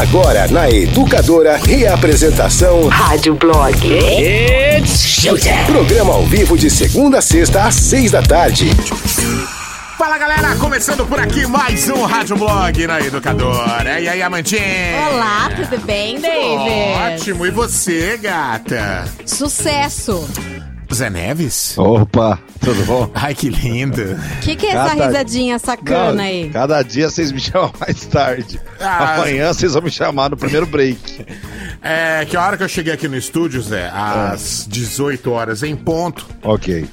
Agora na Educadora, reapresentação Rádio Blog. It's showtime. Programa ao vivo de segunda a sexta às seis da tarde. Fala galera, começando por aqui mais um Rádio Blog na Educadora. E aí, Amantinha? Olá, tudo bem, David? Ótimo, e você, gata? Sucesso! Zé Neves? Opa, tudo bom? Ai, que lindo. O que, que é essa Cada- risadinha sacana Não, aí? Cada dia vocês me chamam mais tarde. Ah. Amanhã vocês vão me chamar no primeiro break. É que a hora que eu cheguei aqui no estúdio, Zé, às 18 horas em ponto, Ok.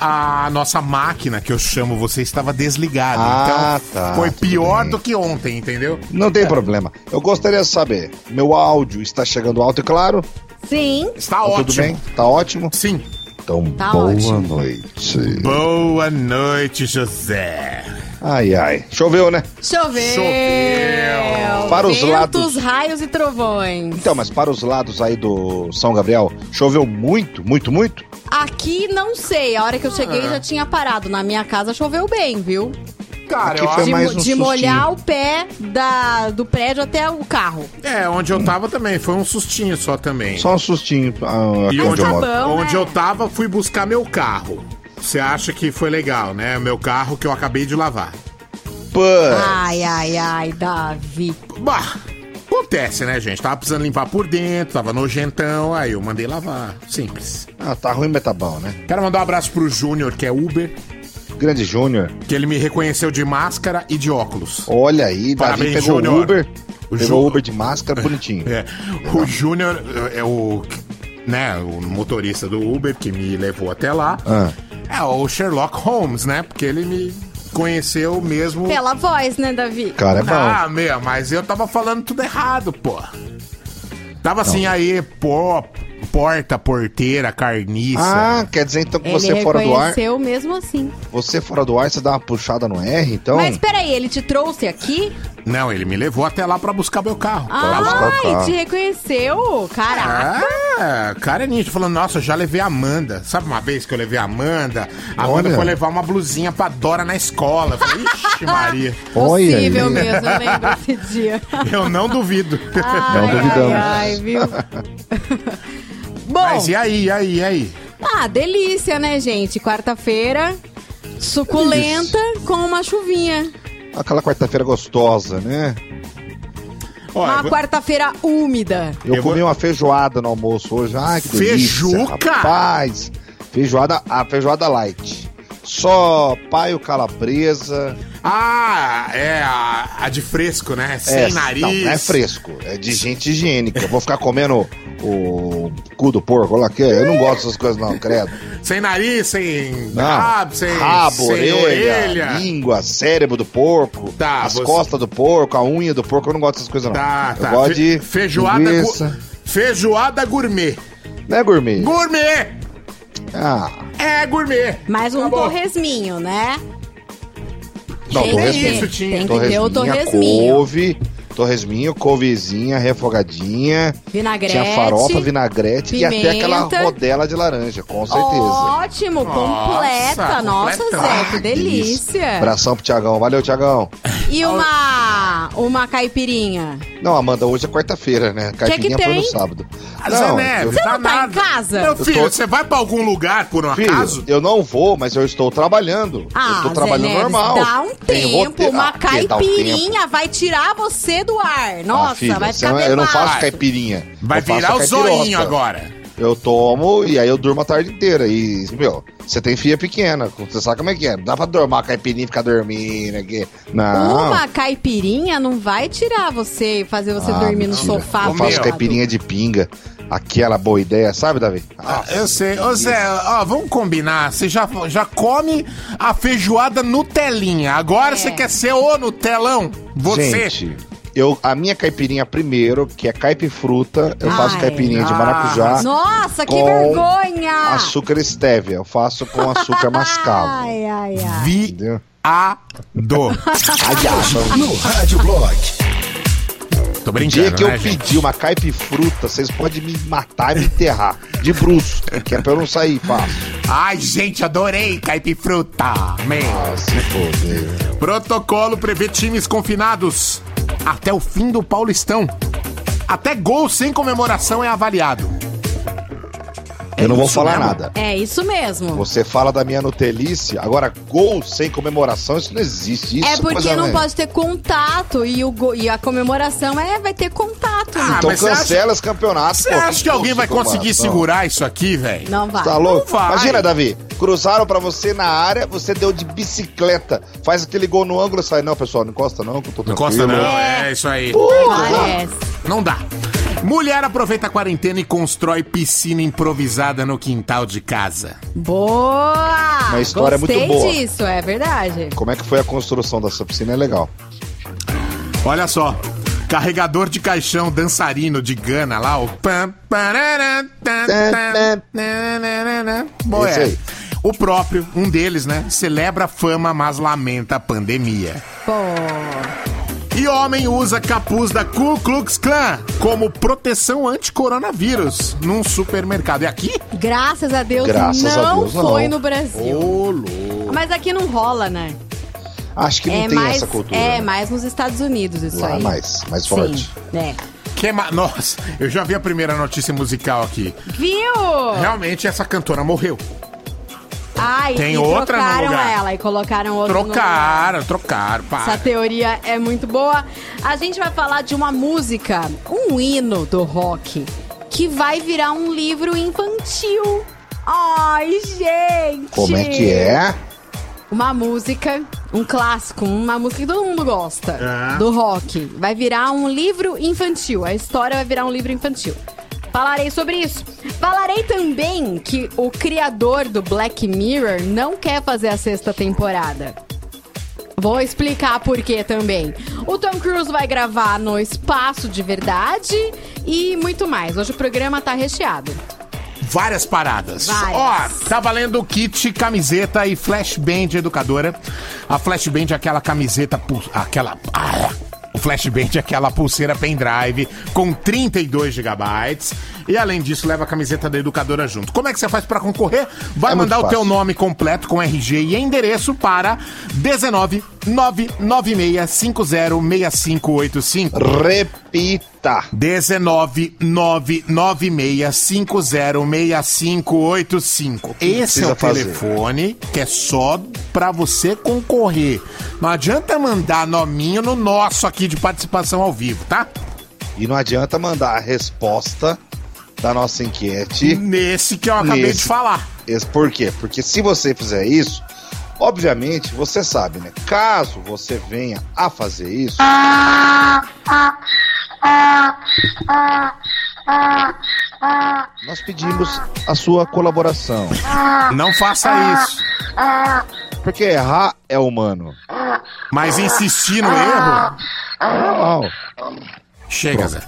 a nossa máquina, que eu chamo você, estava desligada. Ah, então, tá, foi pior bem. do que ontem, entendeu? Não tem problema. Eu gostaria de saber, meu áudio está chegando alto e claro? Sim, Está Tá ótimo. Tudo bem? Tá ótimo? Sim. Então, Tá boa ótimo. noite. Boa noite, José. Ai, ai. Choveu, né? choveu! Choveu. Para os Ventos, lados. raios e trovões. Então, mas para os lados aí do São Gabriel, choveu muito, muito, muito? Aqui não sei, a hora que eu cheguei Ah. já tinha parado. Na minha casa choveu bem, viu? Cara, Aqui eu foi acho... De, mais um de molhar o pé da, do prédio até o carro. É, onde eu tava também, foi um sustinho só também. Só um sustinho ah, E onde eu tá bom, onde né? eu tava, fui buscar meu carro. Você acha que foi legal, né? Meu carro que eu acabei de lavar. Pô, Ai, ai, ai, Davi. Bah, acontece, né, gente? Tava precisando limpar por dentro, tava nojentão, aí eu mandei lavar. Simples. ah, tá ruim, mas tá bom, né? Quero mandar um abraço pro Júnior, que é Uber, Grande Júnior. que ele me reconheceu de máscara e de óculos. Olha aí, Davi Parabéns, pegou Júnior. o Uber. O pegou Ju- Uber de máscara bonitinho. É, o Júnior é o, né, o motorista do Uber que me levou até lá. Ah. É o Sherlock Holmes, né? Porque ele me conheceu mesmo. Pela voz, né, Davi? Cara, é bom. Ah, meu, mas eu tava falando tudo errado, pô. Tava assim aí, pô, porta, porteira, carniça. Ah, quer dizer então que Ele você fora do ar, reconheceu mesmo assim. você fora do ar, você dá uma puxada no R, então. Mas peraí, ele te trouxe aqui? Não, ele me levou até lá pra buscar meu carro. Ai, carro. te reconheceu? Caraca. Ah, cara é nítido, falando, nossa, eu já levei a Amanda. Sabe uma vez que eu levei a Amanda? A Amanda Olha. foi levar uma blusinha pra Dora na escola. Eu falei, ixi, Maria. Olha Possível aí. mesmo, eu lembro desse dia. Eu não duvido. Ai, duvidamos. Ai, ai, viu? Bom, Mas e aí, e aí, e aí? ah, delícia, né, gente? Quarta-feira, suculenta com uma chuvinha. Aquela quarta-feira gostosa, né? Olha, Uma vou- quarta-feira úmida. Eu, Eu comi vou- uma feijoada no almoço hoje. Ai, que delícia. Feijuca? Rapaz, feijoada, a feijoada light. Só paio calabresa. Ah, é a, a de fresco, né? Sem é, nariz. Não, não é fresco. É de gente higiênica. Eu vou ficar comendo o cu do porco lá que Eu não gosto dessas coisas, não, credo. Sem nariz, sem Não. rabo, sem, Rabo, sem orelha, orelha. língua, cérebro do porco, Tá, as você- costas do porco, a unha do porco. Eu não gosto dessas coisas, não. Tá, Eu tá. gosto Fe- de feijoada, gu- feijoada gourmet. Não é gourmet? Gourmet! Ah, É gourmet. Mais um Acabou. torresminho, né? Não, tem que torresminho. tem que ter o torresminho. couve, torresminho, couvezinha, refogadinha. Vinagrete. Tinha farofa, vinagrete e até aquela pimenta. rodela de laranja, com certeza. Ótimo, completa. Nossa, completão. Zé, que delícia. Abração pro Tiagão. Valeu, Tiagão. E uma, uma caipirinha. Não, Amanda, hoje é quarta-feira, né? Caipirinha que foi tem? no sábado. Zé Não, eu, Você não tá em casa? Meu Eu filho, tô- você vai pra algum lugar por um filho, acaso? eu não vou, mas eu estou trabalhando. Ah, eu tô Zé trabalhando Neves, normal. dá um Tem tempo, uma Ah, um caipirinha vai tirar você do ar. tempo. Nossa, Ah, filho, vai você ficar não- eu não faço caipirinha. Vai virar o zoinho agora. Eu tomo e aí eu durmo a tarde inteira. E, meu, você tem filha pequena, você sabe como é que é. Não dá pra dormir a caipirinha e ficar dormindo aqui. Não. Uma caipirinha não vai tirar você e fazer você Ah, dormir no mentira. sofá. Eu faço meu. caipirinha de pinga. Aquela boa ideia, sabe, Davi? Ah, eu sei. Ô Zé, ó, vamos combinar. Você já, já come a feijoada Nutelinha. Agora É. você quer ser o Nutelão? Você. Gente, eu, a minha caipirinha primeiro, que é caipifruta, eu faço Ai. caipirinha de maracujá, Nossa, que Com vergonha! açúcar stevia. Eu faço com açúcar mascavo. Ai, ai, ai. Entendeu? Viado. No Rádio Blog. Tô O brincando, dia que eu né, gente? pedi uma caipifruta, vocês podem me matar e me enterrar. De bruxo, que é pra eu não sair fácil. Ai, gente, adorei caipifruta. Meu. Ah, se foder. Protocolo prevê times confinados até o fim do Paulistão. Até gol sem comemoração é avaliado. Eu não vou falar mesmo? nada. É isso mesmo. Você fala da minha Nutelice, agora gol sem comemoração, isso não existe. Isso É porque coisa não pode ter contato e, o go- e a comemoração é vai ter contato. Ah, né? Então cancela esse campeonato. Você pô, acha que gol alguém vai conseguir segurar isso aqui, velho? Não vai. Tá louco? Não vai. Imagina, Davi, cruzaram pra você na área, você deu de bicicleta, faz aquele gol no ângulo e sai. Não, pessoal, não encosta não, que eu tô Não encosta tranquilo. não, é isso aí. Parece. Não dá. Mulher aproveita a quarentena e constrói piscina improvisada no quintal de casa. Boa! Uma história Gostei muito boa. disso, é verdade. Como é que foi a construção dessa piscina? É legal. Olha só. Carregador de caixão dançarino de Gana lá, o pam, parará, tan, tan, nananana. Bom, Esse é. aí. O próprio, um deles, né, celebra a fama, mas lamenta a pandemia. Pô. E homem usa capuz da Ku Klux Klan como proteção anti-coronavírus num supermercado. E aqui? Graças a Deus Graças a não Deus, não. foi no Brasil. Louco. Mas aqui não rola, né? Acho que não é tem mais, essa cultura. É, né? mais nos Estados Unidos isso Lá aí. mais, mais forte. Sim, é. Que ma... Nossa, eu já vi a primeira notícia musical aqui. Viu? Realmente essa cantora morreu. Ai, Tem e outra no trocaram lugar. ela e colocaram outra. Trocaram, trocaram, Essa pá. teoria é muito boa. A gente vai falar de uma música, um hino do rock, que vai virar um livro infantil. Ai, gente! Como é que é? Uma música, um clássico, uma música que todo mundo gosta É. do rock. Vai virar um livro infantil. A história vai virar um livro infantil. Falarei sobre isso. Falarei também que o criador do Black Mirror não quer fazer a sexta temporada. Vou explicar por quê também. O Tom Cruise vai gravar no espaço de verdade e muito mais. Hoje o programa tá recheado. Várias paradas. Ó, tá valendo o kit, camiseta e flashband educadora. A flashband é aquela camiseta, aquela... Ah, o flashband é aquela pulseira pendrive com 32 gigabytes. E além disso, leva a camiseta da educadora junto. Como é que você faz pra concorrer? Vai É mandar o teu nome completo com RG e endereço para 19 996 50 6585. Repita. 19 996 50 6585. Esse é o fazer. telefone que é só pra você concorrer. Não adianta mandar nominho no nosso aqui de participação ao vivo, tá? E não adianta mandar a resposta da nossa enquete. Nesse que eu acabei Nesse. de falar. Esse- Por quê? Porque se você fizer isso, obviamente você sabe, né? Caso você venha a fazer isso. Nós pedimos a sua colaboração. Não faça isso. Porque errar é humano. Mas insistir no erro. É normal. Chega, Zé.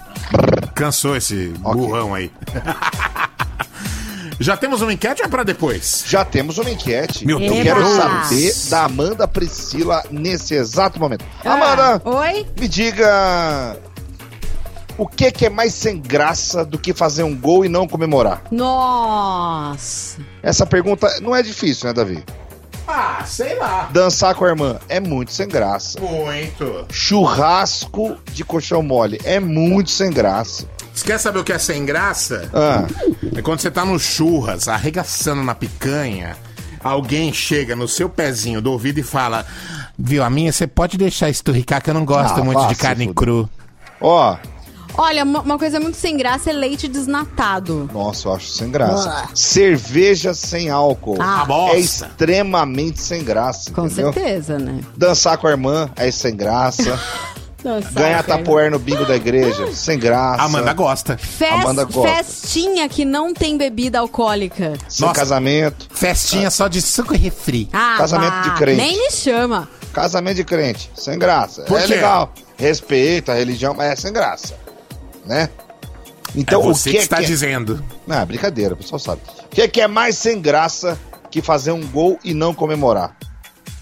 Cansou esse burrão aí. Já temos uma enquete ou é pra depois? Já temos uma enquete. Meu Eu Deus. quero Eba. saber da Amanda Priscila nesse exato momento. Ah, Amanda, oi? me diga. O que, que é mais sem graça do que fazer um gol e não comemorar? Nossa. Essa pergunta não é difícil, né, Davi? Ah, sei lá. Dançar com a irmã é muito sem graça. Muito. Churrasco de colchão mole é muito sem graça. Você quer saber o que é sem graça? Ah, É quando você tá no churras, arregaçando na picanha, alguém chega no seu pezinho do ouvido e fala: Viu, a minha você pode deixar esturricar que eu não gosto Ah, muito de carne cru. ó, Olha, uma, coisa muito sem graça é leite desnatado. nossa, eu acho sem graça. Ah. Cerveja sem álcool Ah, A bosta. é extremamente sem graça. Com entendeu? certeza, né? Dançar com a irmã é sem graça. Nossa, Ganhar tapoer no bingo da igreja, sem graça. Amanda gosta. Fes- Amanda gosta. festinha que não tem bebida alcoólica. Sem Nossa. casamento. Festinha só de suco e refri. Ah, Casamento vá. de crente. Nem me chama. Casamento de crente, sem graça. Por é quê? legal. Respeito a religião, mas é sem graça. Né? Então, é você o que, que, está que é... dizendo. Não, brincadeira, o pessoal sabe. O que, que é mais sem graça que fazer um gol e não comemorar?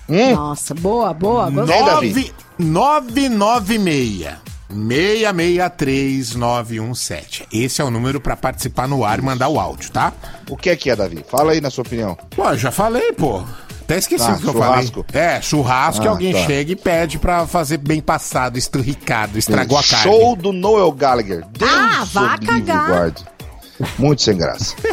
Hum? Nossa, boa, boa. Gostei. Né, Davi? 996 663 917. Esse é o número pra participar no ar e mandar o áudio, tá? O que é que é, Davi? Fala aí na sua opinião. Pô, eu já falei, pô. Até esqueci Ah, o que eu churrasco. falei. É, churrasco que Ah, alguém tá. chega e pede pra fazer bem passado, estrurricado, estragou a carne. Show do Noel Gallagher. Deus Ah, vá cagar. guarde. Muito sem graça.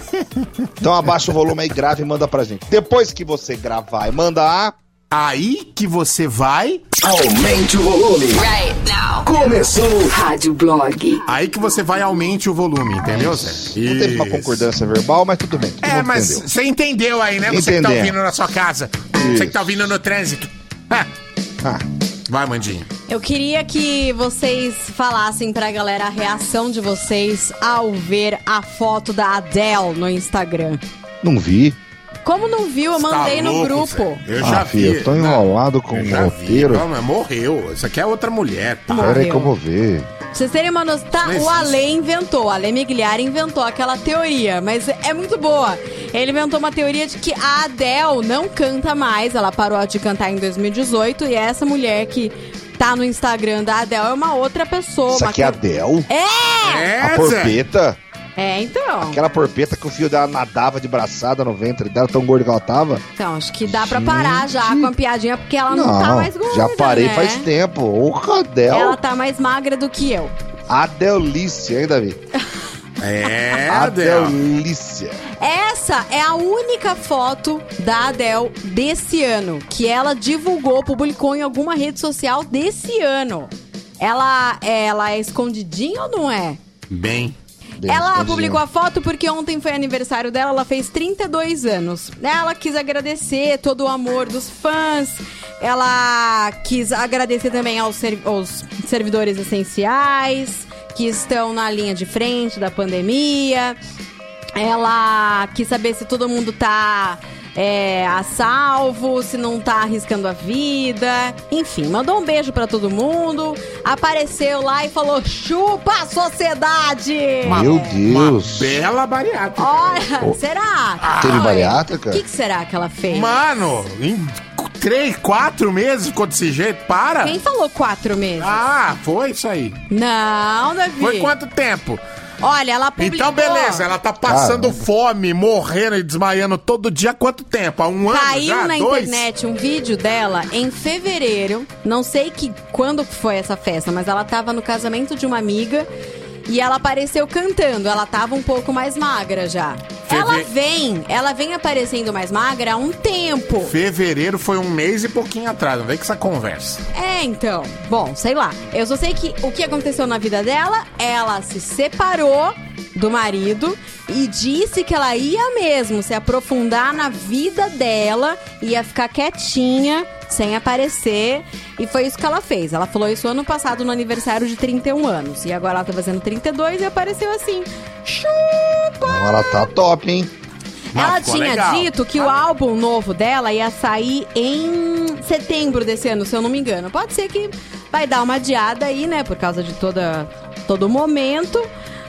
Então abaixa o volume aí, grava e manda pra gente. Depois que você gravar e manda a... Aí que você vai, Aumente o volume. Right now. Começou. Rádio Blog. aí que você vai aumente o volume, entendeu, Zé? Não teve uma Isso. concordância verbal, mas tudo bem. É, mas entendeu. você entendeu aí, né? Você que tá ouvindo na sua casa. Você que tá ouvindo no trânsito. Ah, Ah, vai, Mandinho. Eu queria que vocês falassem pra galera a reação de vocês ao ver a foto da Adele no Instagram. não vi. Como não viu, eu Tá mandei no louco, grupo. Zé. Eu já ah, vi. filho, eu tô enrolado com o já roteiro. vi. Calma, morreu. Isso aqui é outra mulher, tá? Morreu. Pera aí que eu vou ver. Pra vocês terem uma noção, tá, Não o. Ale inventou, o Ale Migliari inventou aquela teoria, mas é muito boa. Ele inventou uma teoria de que a Adele não canta mais, ela parou de cantar em 2018 e essa mulher que tá no Instagram da Adele é uma outra pessoa. Isso aqui é a can- Del? É! É, A porpeta? É, então. Aquela porpeta que o fio dela nadava de braçada no ventre dela, tão gorda que ela tava? Então, acho que dá pra parar já com a piadinha, porque ela não, tá mais gorda, já parei né? faz tempo. Ô, Cadel. Ela tá mais magra do que eu. Adelícia, hein, Davi? É, Adel. Adelícia. Essa é a única foto da Adele desse ano, que ela divulgou, publicou em alguma rede social desse ano. Ela, ela é escondidinha ou não é? Bem. Ela publicou a foto porque ontem foi aniversário dela, ela fez 32 anos. Ela quis agradecer todo o amor dos fãs. Ela quis agradecer também aos, ser- aos servidores essenciais que estão na linha de frente da pandemia. Ela quis saber se todo mundo tá é, a salvo, se não tá arriscando a vida. Enfim, mandou um beijo pra todo mundo. Apareceu lá e falou: chupa a sociedade! Meu Uma Deus. bela bariátrica. Olha, será? Teve Olha, bariátrica? O que, que será que ela fez? Mano, em três, quatro meses ficou desse jeito? Para! Quem falou quatro meses? Ah, foi isso aí. Não, Davi. Foi quanto tempo? Olha, ela publicou. Então, beleza, ela tá passando Caramba. fome, morrendo e desmaiando todo dia há quanto tempo? Há um ano Caiu já? na Dois? internet um vídeo dela em fevereiro. Não sei que quando foi essa festa, mas ela tava no casamento de uma amiga e ela apareceu cantando. Ela tava um pouco mais magra já. Feve- Ela vem, ela vem aparecendo mais magra há um tempo. Fevereiro foi um mês e pouquinho atrás, não vem com essa conversa. É, então. Bom, sei lá. Eu só sei que o que aconteceu na vida dela, ela se separou do marido e disse que ela ia mesmo se aprofundar na vida dela, ia ficar quietinha, sem aparecer. E foi isso que ela fez. Ela falou isso ano passado no aniversário de 31 anos. E agora ela tá fazendo 32 e apareceu assim. Chupa! Ela tá top, hein? Ela tinha legal. dito que o álbum novo dela ia sair em setembro desse ano, se eu não me engano. Pode ser que vai dar uma adiada aí, né? Por causa de toda, todo o momento.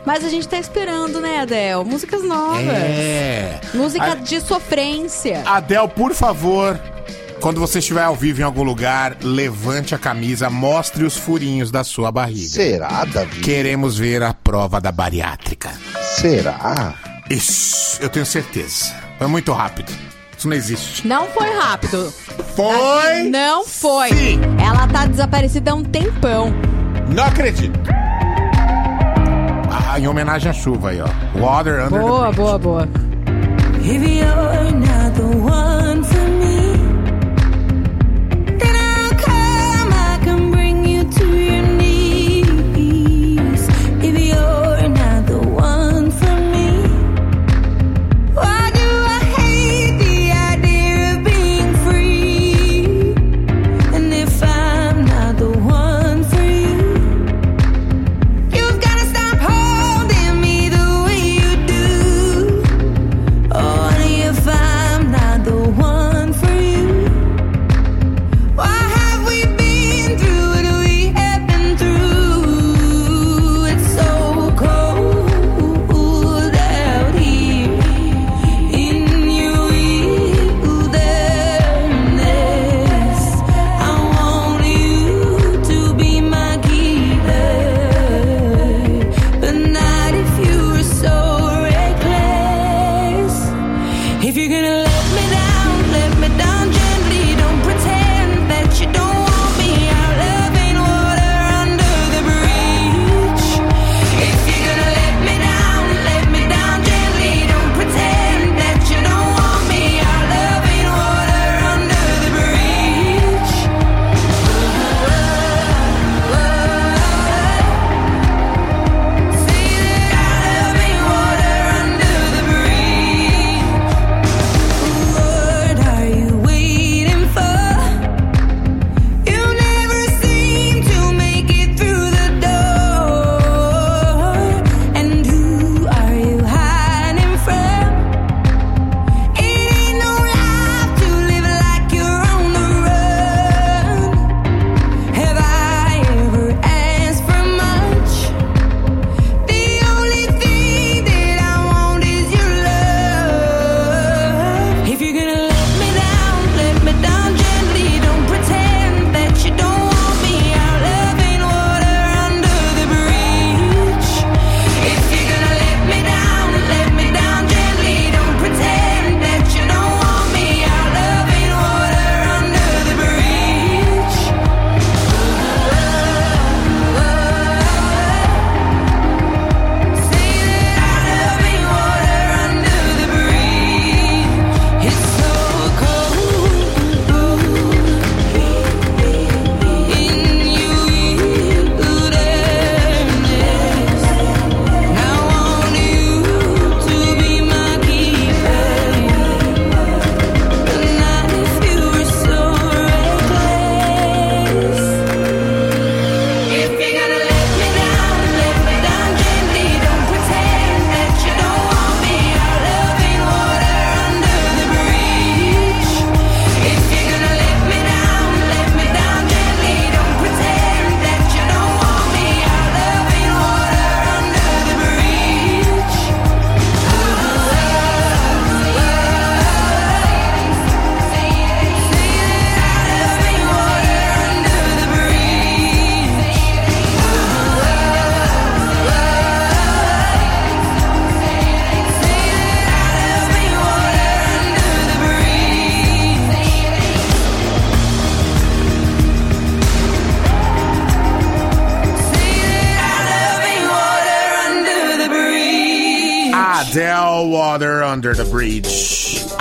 Mas a gente tá esperando, né, Adel? Músicas novas. É. Música A- de sofrência. Adel, por favor, quando você estiver ao vivo em algum lugar, levante a camisa, mostre os furinhos da sua barriga. Será, Davi? Queremos ver a prova da bariátrica. Será? Isso, eu tenho certeza. Foi muito rápido. Isso não existe. Não foi rápido. Foi? Não foi. Sim. Ela tá desaparecida há um tempão. Não acredito. Ah, em homenagem à chuva aí, ó. Water under Boa, the bridge. boa, boa. If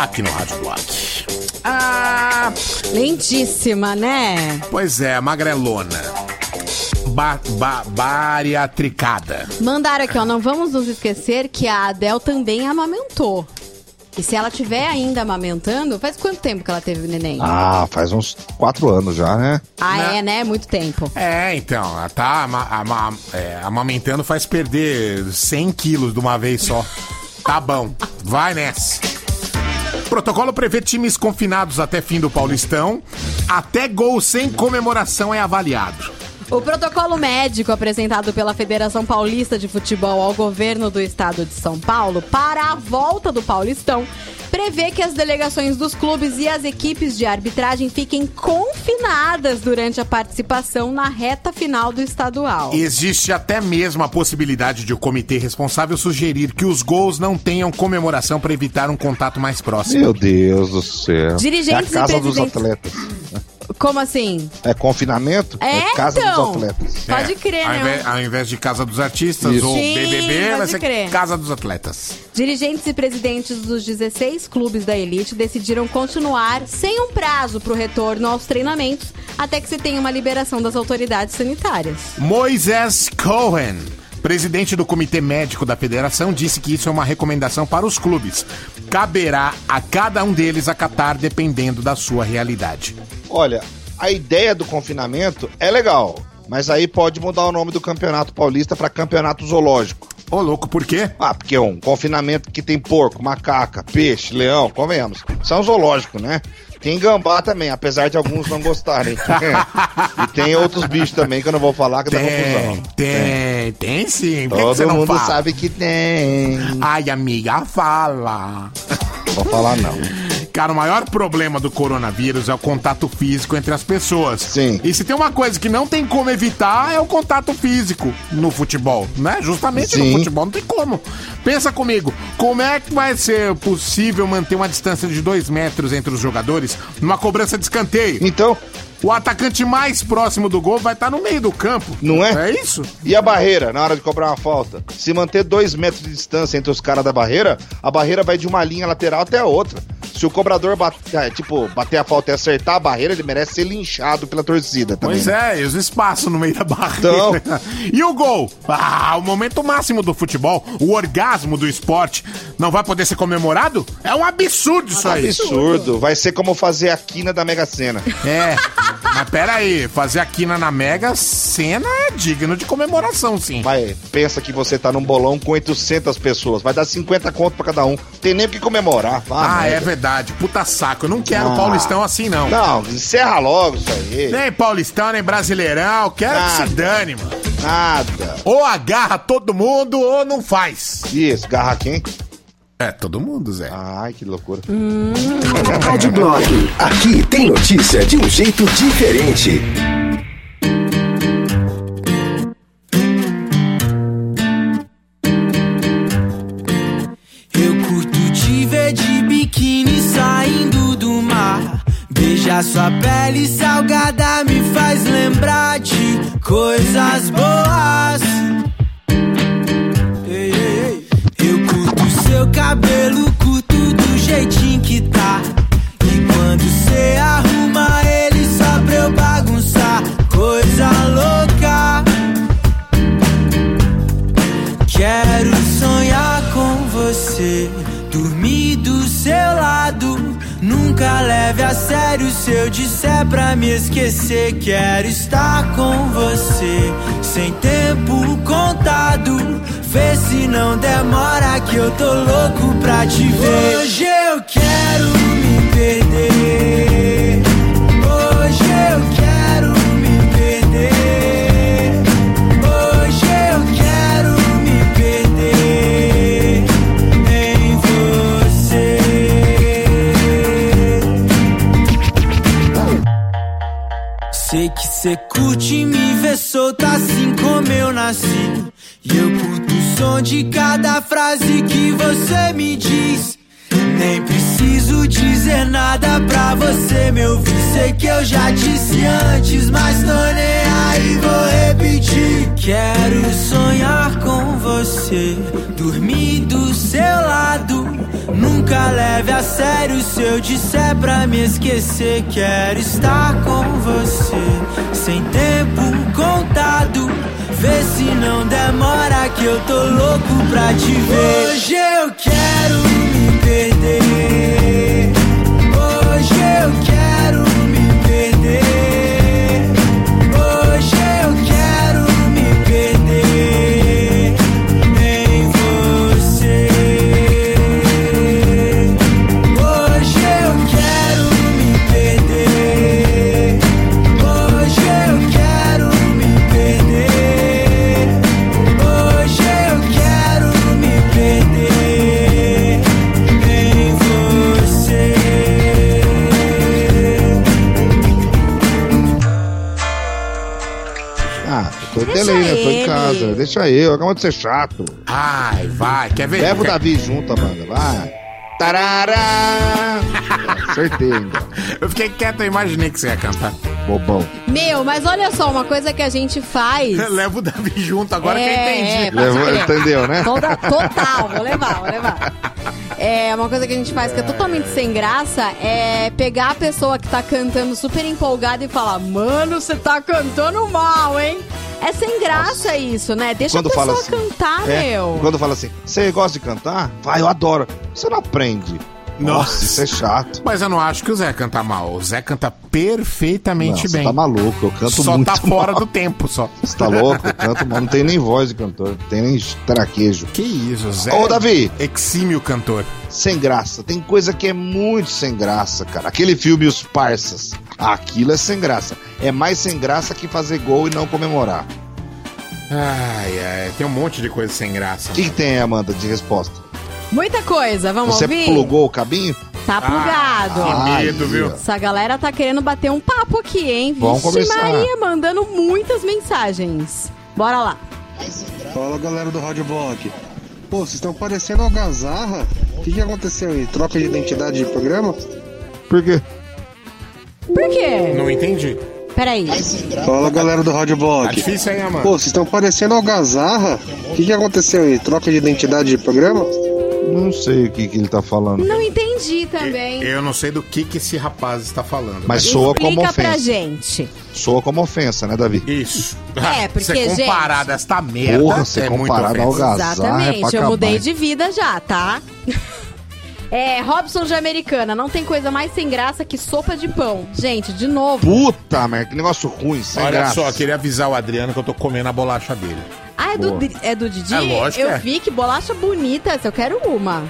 aqui no Rádio Blog. Ah, Lentíssima, né? pois é, magrelona. Ba ba bariatricada. Mandaram aqui, ó. Não vamos nos esquecer que a Adele também amamentou. E se ela tiver ainda amamentando, faz quanto tempo que ela teve o neném? Ah, faz uns quatro anos já, né? Ah, Né? é, né? Muito tempo. É, então, ela tá ama- ama- é, amamentando faz perder 100 quilos de uma vez só. Tá bom, vai nessa. Protocolo prevê times confinados até fim do Paulistão. Até gol sem comemoração é avaliado. O protocolo médico apresentado pela Federação Paulista de Futebol ao governo do estado de São Paulo para a volta do Paulistão prevê que as delegações dos clubes e as equipes de arbitragem fiquem confinadas durante a participação na reta final do estadual. Existe até mesmo a possibilidade de o comitê responsável sugerir que os gols não tenham comemoração para evitar um contato mais próximo. Meu Deus do céu. Dirigentes e é a casa dos presidentes. atletas. Como assim? É confinamento? É, casa então. dos atletas. Pode É, crer, ao né? invés, ao invés de Casa dos Artistas Isso. ou Sim, BBB, vai pode ser crer. Casa dos Atletas. Dirigentes e presidentes dos 16 clubes da elite decidiram continuar sem um prazo para o retorno aos treinamentos até que se tenha uma liberação das autoridades sanitárias. Moisés Cohen, presidente do Comitê Médico da Federação, disse que isso é uma recomendação para os clubes. Caberá a cada um deles acatar dependendo da sua realidade. Olha, a ideia do confinamento é legal, mas aí pode mudar o nome do Campeonato Paulista para Campeonato Zoológico. Ô, louco, por quê? Ah, porque é um confinamento que tem porco, macaca, peixe, leão, convenhamos. É um zoológico, né? Tem gambá também, apesar de alguns não gostarem. e tem outros bichos também que eu não vou falar que dá Tem, confusão. tem, tem sim. Por que que Todo você não mundo fala? sabe que tem. Ai, amiga, fala. Não vou falar não. Cara, o maior problema do coronavírus é o contato físico entre as pessoas. Sim. E se tem uma coisa que não tem como evitar é o contato físico no futebol, né? Justamente Sim. no futebol não tem como. Pensa comigo, como é que vai ser possível manter uma distância de dois metros entre os jogadores numa cobrança de escanteio? Então, O atacante mais próximo do gol vai estar no meio do campo. Não é? É isso? E a barreira, na hora de cobrar uma falta? Se manter dois metros de distância entre os caras da barreira, a barreira vai de uma linha lateral até a outra. Se o cobrador bater, tipo, bater a falta e acertar a barreira, ele merece ser linchado pela torcida também. Pois é, e os espaços no meio da barreira. Então. E o gol? Ah, o momento máximo do futebol, o orgasmo do esporte, não vai poder ser comemorado? É um absurdo isso aí. Absurdo. Vai ser como fazer a quina da Mega Sena. É, mas pera aí, fazer a quina na Mega Sena é digno de comemoração, sim. Vai, pensa que você tá num bolão com 800 pessoas. Vai dar 50 conto pra cada um. Tem nem o que comemorar. Vá, Ah, é verdade. Puta saco, eu não quero Ah. Paulistão assim, não. Não, encerra logo isso aí. Nem Paulistão, nem Brasileirão, quero que Nada. se dane, mano. Nada. Ou agarra todo mundo ou não faz. Isso, garra quem? É, todo mundo, Zé. Ai, que loucura. Rádio Blog. Aqui tem notícia de um jeito diferente. Eu curto te ver de biquíni saindo do mar. Beijar sua pele salgada me faz lembrar de coisas boas. Cabelo, curto do jeitinho que tá. E quando cê arruma ele só pra eu bagunçar, coisa louca. Quero sonhar com você, dormir do seu lado. Nunca leve a sério se eu disser pra me esquecer. Quero estar com você, sem tempo contado. Vê se não demora que eu tô louco pra te ver. Hoje eu quero me perder. Hoje eu quero me perder. Hoje eu quero me perder em você. Sei que cê curte me ver solta assim como eu nasci. E eu curto o som de cada frase que você me diz. Nem preciso dizer nada pra você me ouvir. Sei que eu já disse antes, mas tô nem aí, vou repetir. Quero sonhar com você, dormir do seu lado. Nunca leve a sério se eu disser pra me esquecer. Quero estar com você, sem tempo contado. Vê se não demora que eu tô louco pra te ver. Hoje eu quero me perder. Hoje eu quero casa. Deixa eu, acabou de ser chato. Ai, vai, quer ver? Leva o Davi junto, Amanda, vai. Tarará! Acertei ainda, Eu fiquei quieto, eu imaginei que você ia cantar. bobão. Meu, mas olha só, uma coisa que a gente faz. Leva o Davi junto, agora É, que eu é, entendi. Levou, crer. entendeu, né? Toda, total, vou levar, vou levar. É, uma coisa que a gente faz que é totalmente sem graça é pegar a pessoa que tá cantando super empolgada e falar: Mano, você tá cantando mal, hein? É sem graça isso, né? Deixa Quando a pessoa fala assim, cantar, É, meu. Quando fala assim, você gosta de cantar? Vai, eu adoro. Você não aprende. Nossa. isso é chato. Mas eu não acho que o Zé canta mal. O Zé canta perfeitamente Não, bem. tá maluco, eu canto só muito tá fora mal. do tempo, só. Você tá louco? Eu canto mal, não tem nem voz de cantor, não tem nem traquejo. Que isso, o Zé. Ô, Davi. Exímio cantor. Sem graça. Tem coisa que é muito sem graça, cara. Aquele filme Os Parsas. Aquilo é sem graça. É mais sem graça que fazer gol e não comemorar. Ai, ai, tem um monte de coisa sem graça. O que, que tem, Amanda, de resposta? Muita coisa, vamos Você ouvir? plugou o cabinho? Tá plugado. Ah, que medo, Aí, viu? Essa galera tá querendo bater um papo aqui, hein? Vamos Vixe conversar. Maria, mandando muitas mensagens. Bora lá. Fala galera do Rádio Block. Pô, vocês estão parecendo algazarra. O que, que aconteceu aí? Troca de identidade de programa? Por quê? Por quê? Não entendi. Peraí. Fala galera do Rádio Tá Block. difícil aí, Amanda. Pô, vocês estão parecendo algazarra. O que, que aconteceu aí? Troca de identidade de programa? Não sei o que, que ele tá falando. Não entendi também. Eu não sei do que, que esse rapaz está falando. Mas soa como Explica pra ofensa. gente. Soa como ofensa, né, Davi? Isso. É, porque, Você comparar gente- desta merda Porra, você é muito comparado ao. Azar é pra Exatamente, eu acabar, mudei de vida já, tá? É, Robson de Americana, não tem coisa mais sem graça que sopa de pão. Gente, de novo. Puta, merda, que negócio ruim, sem Olha graça. só, queria avisar o Adriano que eu tô comendo a bolacha dele. Ah, é do, Boa. É do Didi? É lógico, Eu é. vi que bolacha bonita, essa eu quero uma.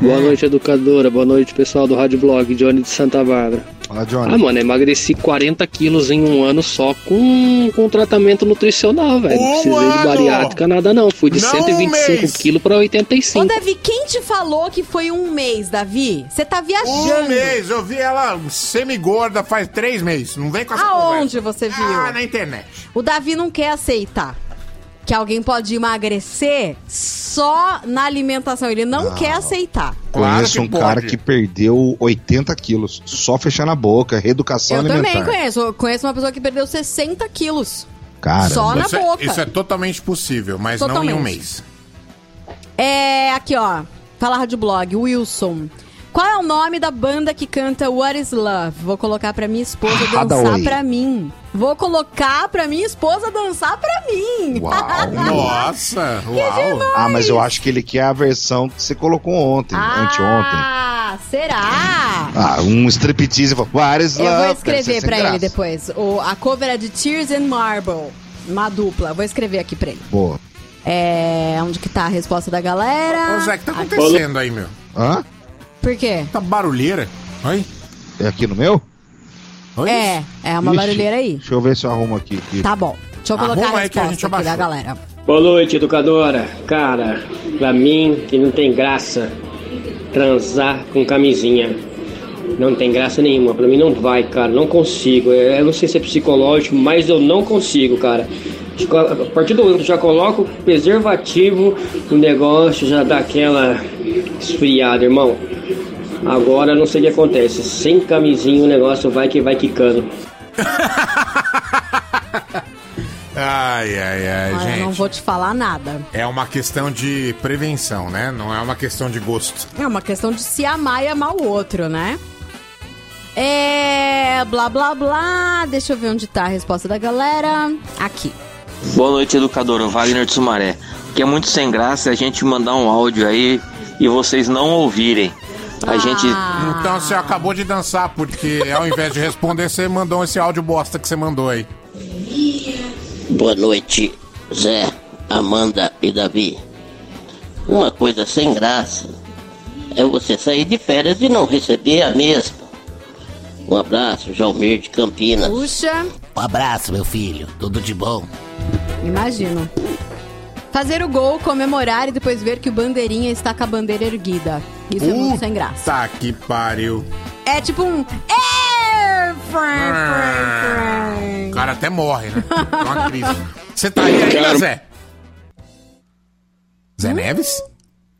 Boa noite, educadora. Boa noite, pessoal do Rádio Blog, Johnny de Santa Bárbara. Fala, Johnny. Ah, mano, emagreci 40 quilos em um ano só com, com tratamento nutricional, velho. Não Um precisei ano! de bariátrica, nada não. Fui de Não um 125 mês! quilos pra Ô, 85. Davi, quem te falou que foi um mês, Davi? Você tá viajando. Um mês, eu vi ela semi-gorda faz três meses. Não vem com essa Aonde conversa. você viu? Ah, na internet. O Davi não quer aceitar que alguém pode emagrecer só na alimentação. Ele não, quer aceitar. Conheço que um cara pode. que perdeu 80 quilos, só fechando a boca, reeducação Eu alimentar. também conheço. Eu conheço uma pessoa que perdeu 60 quilos. Cara, Só na isso, é, boca. isso é totalmente possível, mas não em um Totalmente. mês. É, aqui ó. Fala Rádio Blog, Wilson. Qual é o nome da banda que canta What is Love? Vou colocar pra minha esposa dançar Hathaway. pra mim. Vou colocar pra minha esposa dançar pra mim. Uau. Nossa, uau. Ah, mas eu acho que ele quer a versão que você colocou ontem, anteontem. ah, será? Ah, um striptease. What is Eu vou escrever pra ele depois. O, a cover é de Tears and Marble. Uma dupla. Vou escrever aqui pra ele. Boa. É. Onde que tá a resposta da galera? Ô, Zé, o que tá acontecendo aí, meu? Hã? Por quê? Tá barulheira? Oi? É aqui no meu? É, é uma Ixi, barulheira aí. Deixa eu ver se eu arrumo aqui. aqui. Tá bom. Deixa eu colocar Arruma a aí que a resposta gente aqui da galera. Boa noite, educadora. Cara, pra mim que não tem graça transar com camisinha. Não tem graça nenhuma. Pra mim não vai, cara. Não consigo. É, Eu não sei se é psicológico, mas eu não consigo, cara. A partir do momento que já coloca o preservativo, o negócio já dá aquela esfriada, irmão. Agora não sei o que acontece. Sem camisinha o negócio vai que vai quicando. Ai, ai, ai, Ah, eu não gente. vou te falar nada. É uma questão de prevenção, né? Não é uma questão de gosto. É uma questão de se amar e amar o outro, né? É. Blá blá blá. Deixa eu ver onde tá a resposta da galera. Aqui. Boa noite, educador. Wagner de Sumaré. Que é muito sem graça a gente mandar um áudio aí e vocês não ouvirem. A gente. Então você acabou de dançar, porque ao invés de responder, você mandou esse áudio bosta que você mandou aí. Boa noite, Zé, Amanda e Davi. Uma coisa sem graça é você sair de férias e não receber a mesma. Um abraço, Jalmir de Campinas. Puxa, Um abraço, meu filho. Tudo de bom. imagino. Fazer o gol, comemorar e depois ver que o bandeirinha está com a bandeira erguida. Isso é muito sem graça. Tá que pariu. É tipo um. É, O cara até morre, né? É uma crise. Você tá aí ainda, Zé? Zé Neves?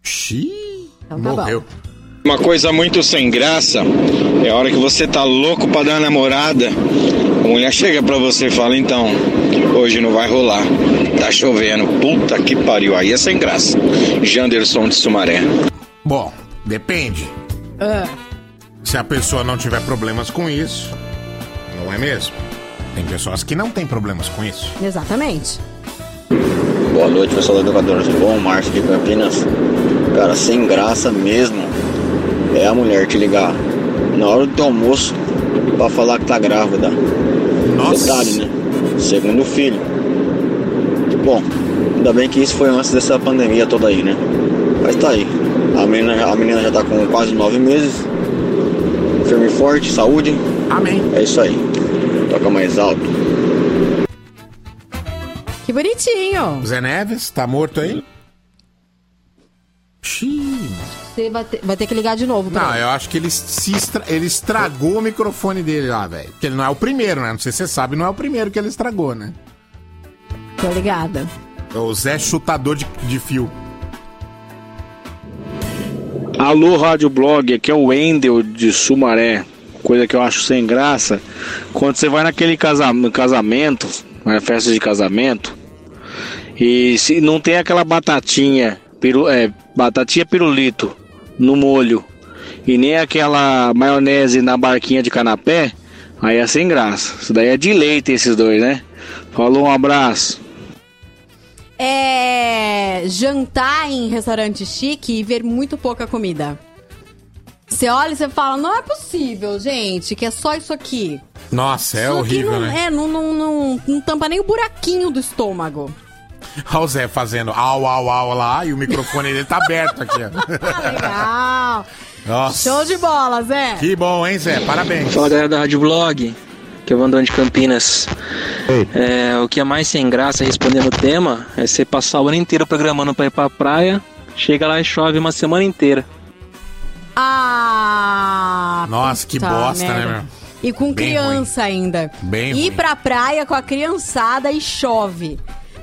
Xiii, Então tá morreu. Uma coisa muito sem graça é a hora que você tá louco pra dar uma namorada. A mulher chega pra você e fala: Então, hoje não vai rolar. Tá chovendo. Puta que pariu. Aí é sem graça. Janderson de Sumaré. Bom, depende. Ah, Se a pessoa não tiver problemas com isso, não é mesmo? Tem pessoas que não têm problemas com isso. exatamente. Boa noite, pessoal do Educador. Tudo bom? Márcio de Campinas. Cara, sem graça mesmo é a mulher te ligar na hora do teu almoço pra falar que tá grávida. Nossa. Detalhe, né? Segundo filho. Bom, ainda bem que isso foi antes dessa pandemia toda aí, né? Mas tá aí. A menina, a menina já tá com quase nove meses. Firme e forte, saúde. Amém. É isso aí. Toca mais alto. Que bonitinho. Zé Neves, tá morto aí? Xiii. Você vai ter, vai ter que ligar de novo Não, ele. eu acho que ele, se estra- ele estragou o microfone dele lá, velho. Porque ele não é o primeiro, né? Não sei se você sabe, não é o primeiro que ele estragou, né? Tô ligada. É o Zé Chutador de, de fio. Alô, Rádio Blog, aqui é o Wendel de Sumaré. Coisa que eu acho sem graça. Quando você vai naquele casa- no casamento, na festa de casamento, e se não tem aquela batatinha, piru, é, batatinha pirulito no molho, e nem aquela maionese na barquinha de canapé, aí é sem graça. Isso daí é de leite esses dois, né? Falou, um abraço. É jantar em restaurante chique e ver muito pouca comida. Você olha e você fala, não é possível, gente, que é só isso aqui. Nossa, é Isso aqui horrível, não, né? É, não, não, não, não tampa nem o buraquinho do estômago. Olha o Zé fazendo au, au, au lá e o microfone dele tá aberto aqui, ó. Legal. Nossa. Show de bola, Zé. Que bom, hein, Zé? Parabéns. Fala galera da Rádio Blog, que é o Vandão de Campinas. É, o que é mais sem graça respondendo o tema é você passar o ano inteiro programando pra ir pra praia, chega lá e chove uma semana inteira. Ah. Nossa, que bosta, né, merda. meu? E com Bem criança ainda. Bem Ir ruim. pra praia com a criançada e chove.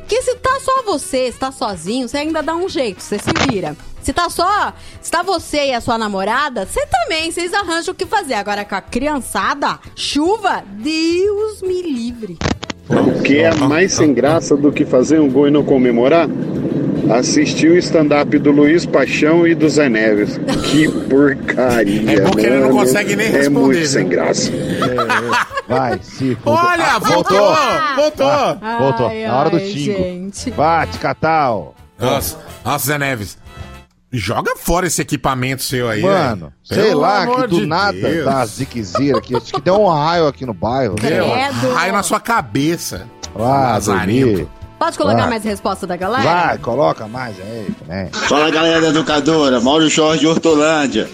Porque se tá só você, se tá sozinho, você ainda dá um jeito, você se vira. Se tá só, se tá você e a sua namorada, você também, vocês arranjam o que fazer. Agora com a criançada, chuva, Deus me livre. O que é mais sem graça do que fazer um gol e não comemorar? Assistir o stand-up do Luiz Paixão e do Zé Neves. Que porcaria. É bom que ele não mano. consegue nem É responder, muito viu? sem graça. Vai, se Olha, voltou! Voltou! Ah, voltou. Ai, Na hora do xingo. gente. Bate, Catal. Nossa, nossa, Zé Neves. Joga fora esse equipamento seu aí, Mano, velho. sei Pelo lá, que do de nada Deus. dá ziquezira aqui. Acho que deu um raio aqui no bairro. Credo. raio na sua cabeça. Vai, Lazarento. Pode colocar Vai. mais resposta da galera? Vai, coloca mais aí também. Fala galera da educadora, Mauro Jorge de Hortolândia.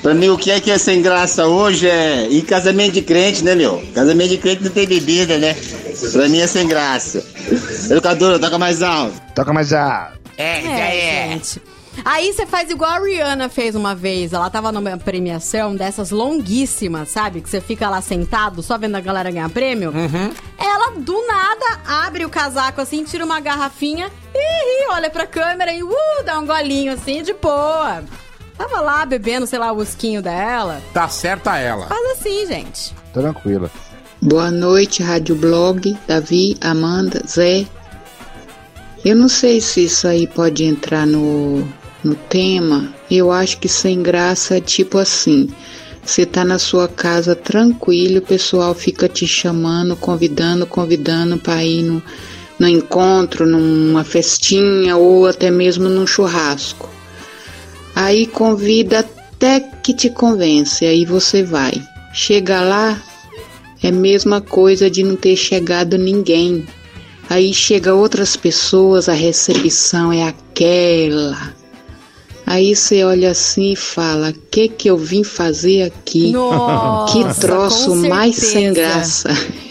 Pra mim, o que é que é sem graça hoje é ir em casamento de crente, né, meu? Casamento de crente não tem bebida, né? Pra mim é sem graça. Educadora, toca mais alto. Toca mais alto. É, É, gente. Aí você faz igual a Rihanna fez uma vez. Ela tava numa premiação dessas longuíssimas, sabe? Que você fica lá sentado só vendo a galera ganhar prêmio. Ela, do nada, abre o casaco assim, tira uma garrafinha e olha pra câmera e uh, dá um golinho assim de boa. Tava lá bebendo, sei lá, o usquinho dela. Tá certa ela. Faz assim, gente. Tranquila. Boa noite, Rádio Blog, Davi, Amanda, Zé. Eu não sei se isso aí pode entrar no, no tema. Eu acho que sem graça é tipo assim. Você tá na sua casa tranquilo, o pessoal fica te chamando, convidando, convidando para ir no, no encontro, numa festinha ou até mesmo num churrasco. Aí convida até que te convence, aí você vai. Chega lá, é a mesma coisa de não ter chegado ninguém. Aí chega outras pessoas, a recepção é aquela. Aí você olha assim e fala: "O que que eu vim fazer aqui? Nossa, que troço mais sem graça."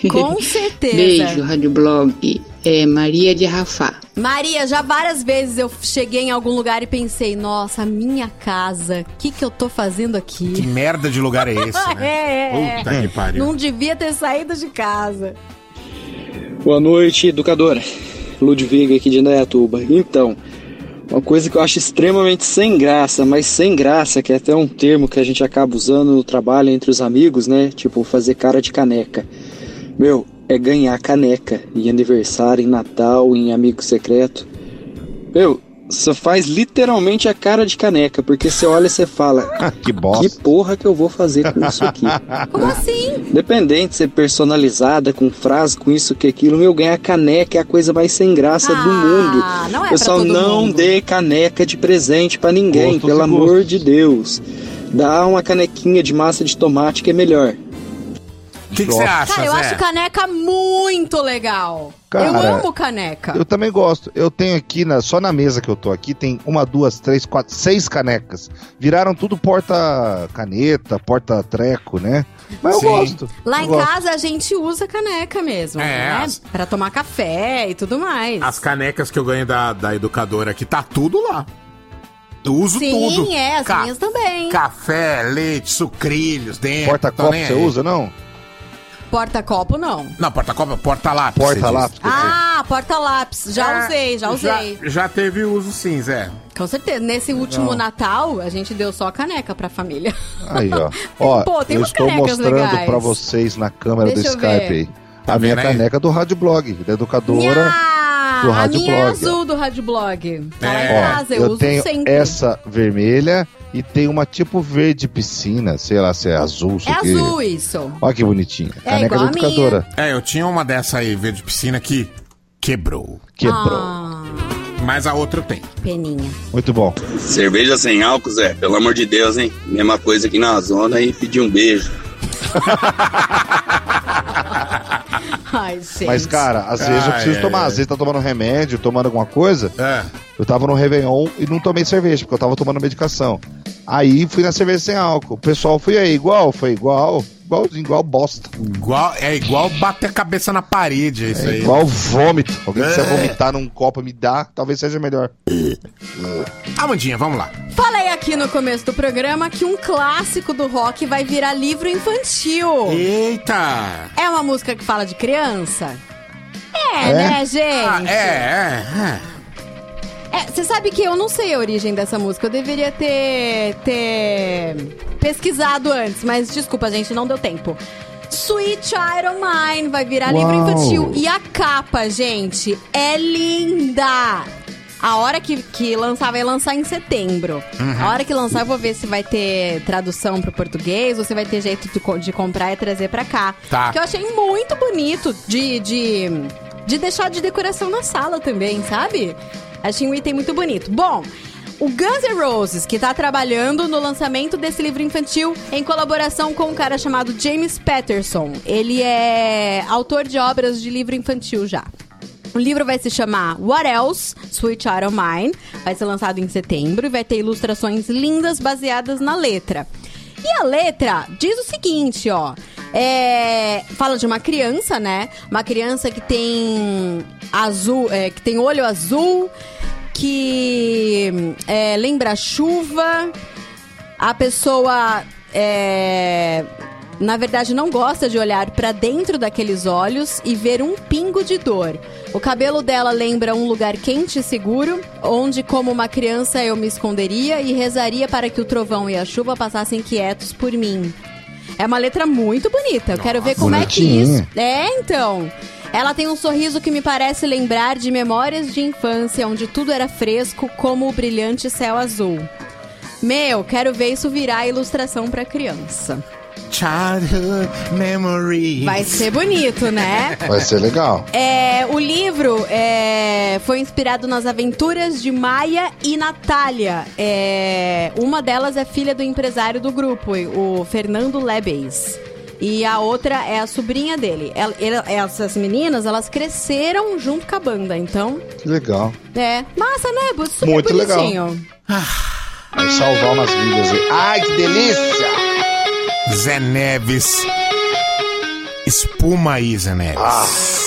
Com certeza. Beijo, Rádio Blog. É Maria de Rafá. Maria, já várias vezes eu cheguei em algum lugar e pensei, nossa, minha casa, o que, que eu tô fazendo aqui? Que merda de lugar é esse, né? É, é. Puta que pariu. Não devia ter saído de casa. Boa noite, educadora. Ludwig aqui de Indaiatuba. Então, uma coisa que eu acho extremamente sem graça, mas sem graça, que é até um termo que a gente acaba usando no trabalho entre os amigos, né? Tipo, fazer cara de caneca. Meu, é ganhar caneca em aniversário, em Natal, em amigo secreto. Meu, você faz literalmente a cara de caneca, porque você olha e você fala: Que bosta. Que porra que eu vou fazer com isso aqui? Como assim? Independente de ser personalizada, com frase, com isso, que aquilo, meu, ganhar caneca é a coisa mais sem graça do mundo. não é Pessoal, pra todo não mundo. dê caneca de presente pra ninguém, Gostos pelo amor gostos. de Deus. Dá uma canequinha de massa de tomate que é melhor. O que você acha, Cara, eu Zé? acho caneca muito legal. eu Cara, amo caneca. Eu também gosto. Eu tenho aqui, na, só na mesa que eu tô aqui, tem uma, duas, três, quatro, seis canecas. Viraram tudo porta-caneta, porta-treco, né? Mas eu Sim. gosto. Lá eu em gosto. casa a gente usa caneca mesmo, É, né? as- Pra tomar café e tudo mais. As canecas que eu ganho da, da educadora aqui, tá tudo lá. Eu uso Sim, tudo. é, as Ca- minhas também. Café, leite, sucrilhos dentro. Porta-copo você usa, não? Porta-copo, não. Não, porta-copo, é porta-lápis. Porta-lápis. Ah, porta-lápis. Já É, usei, já usei. Já, já teve uso sim, Zé. Com certeza. Nesse último. Natal, a gente deu só caneca pra família. Aí, ó. Ó, Pô, tem eu umas estou mostrando legais. pra vocês na câmera Deixa do Skype ver. aí. Tá a minha aí? caneca do Rádio Blog, da educadora. Ah, do a Rádio minha é Blog, azul do Rádio Blog. Tá lá em Ó, casa, eu, eu uso tenho sempre. essa vermelha e tem uma tipo verde piscina, sei lá se é azul, É o quê. azul isso. Olha que bonitinha. É Caneca igual da a minha. educadora. É, eu tinha uma dessa aí, verde piscina, que quebrou. Quebrou. Ah, Mas a outra eu tenho. peninha. Muito bom. Cerveja sem álcool, Zé. Pelo amor de Deus, hein? Mesma coisa aqui na zona e pedir um beijo. Ai, gente. Mas, cara, às vezes eu Ai, preciso ai, tomar. ai. Às vezes tá tomando remédio, tomando alguma coisa. É. Eu tava no Réveillon e não tomei cerveja, porque eu tava tomando medicação. Aí fui na cerveja sem álcool. O pessoal foi aí, igual, foi igual. Igualzinho, igual bosta. Igual, é igual bater a cabeça na parede, é isso É aí. igual vômito. Alguém quiser É. vomitar num copo e me dá, talvez seja melhor. Amandinha, vamos lá. Falei aqui no começo do programa que um clássico do rock vai virar livro infantil. Eita! É uma música que fala de criança? É, É? né, gente? Ah, é, é, É, Você sabe que eu não sei a origem dessa música. Eu deveria ter, ter pesquisado antes, mas desculpa, gente, não deu tempo. Sweet of Mine vai virar livro Uau. infantil. E a capa, gente, é linda! A hora que, que lançar, vai lançar em setembro. Uhum. A hora que lançar, eu vou ver se vai ter tradução pro português ou se vai ter jeito de, de comprar e trazer pra cá. Tá. Que eu achei muito bonito de, de, de deixar de decoração na sala também, sabe? Achei um item muito bonito. Bom, o Guns N' Roses, que tá trabalhando no lançamento desse livro infantil em colaboração com um cara chamado James Patterson. Ele é autor de obras de livro infantil já. O livro vai se chamar What Else? Sweet Child of Mine. Vai ser lançado em setembro e vai ter ilustrações lindas baseadas na letra. E a letra diz o seguinte, ó. É, fala de uma criança, né? Uma criança que tem azul, é, que tem olho azul, que é, lembra chuva. A pessoa, é, na verdade, não gosta de olhar pra dentro daqueles olhos e ver um pingo de dor. O cabelo dela lembra um lugar quente e seguro, onde, como uma criança, eu me esconderia e rezaria para que o trovão e a chuva passassem quietos por mim. É uma letra muito bonita. Eu quero ver como é que bonitinha. isso. É, então. Ela tem um sorriso que me parece lembrar de memórias de infância, onde tudo era fresco, como o brilhante céu azul. Meu, quero ver isso virar ilustração pra criança. Childhood Memories. Vai ser bonito, né? Vai ser legal. É, o livro é, foi inspirado nas aventuras de Maia e Natália. É, uma delas é filha do empresário do grupo, o Fernando Lebes. E a outra é a sobrinha dele. El- ele- essas meninas, elas cresceram junto com a banda, então... Que legal. É, massa, né? Super Muito legal. bonitinho. Vai salvar umas vidas aí. Ai, que delícia! Zé Neves. Espuma aí, Zé Neves. Ah.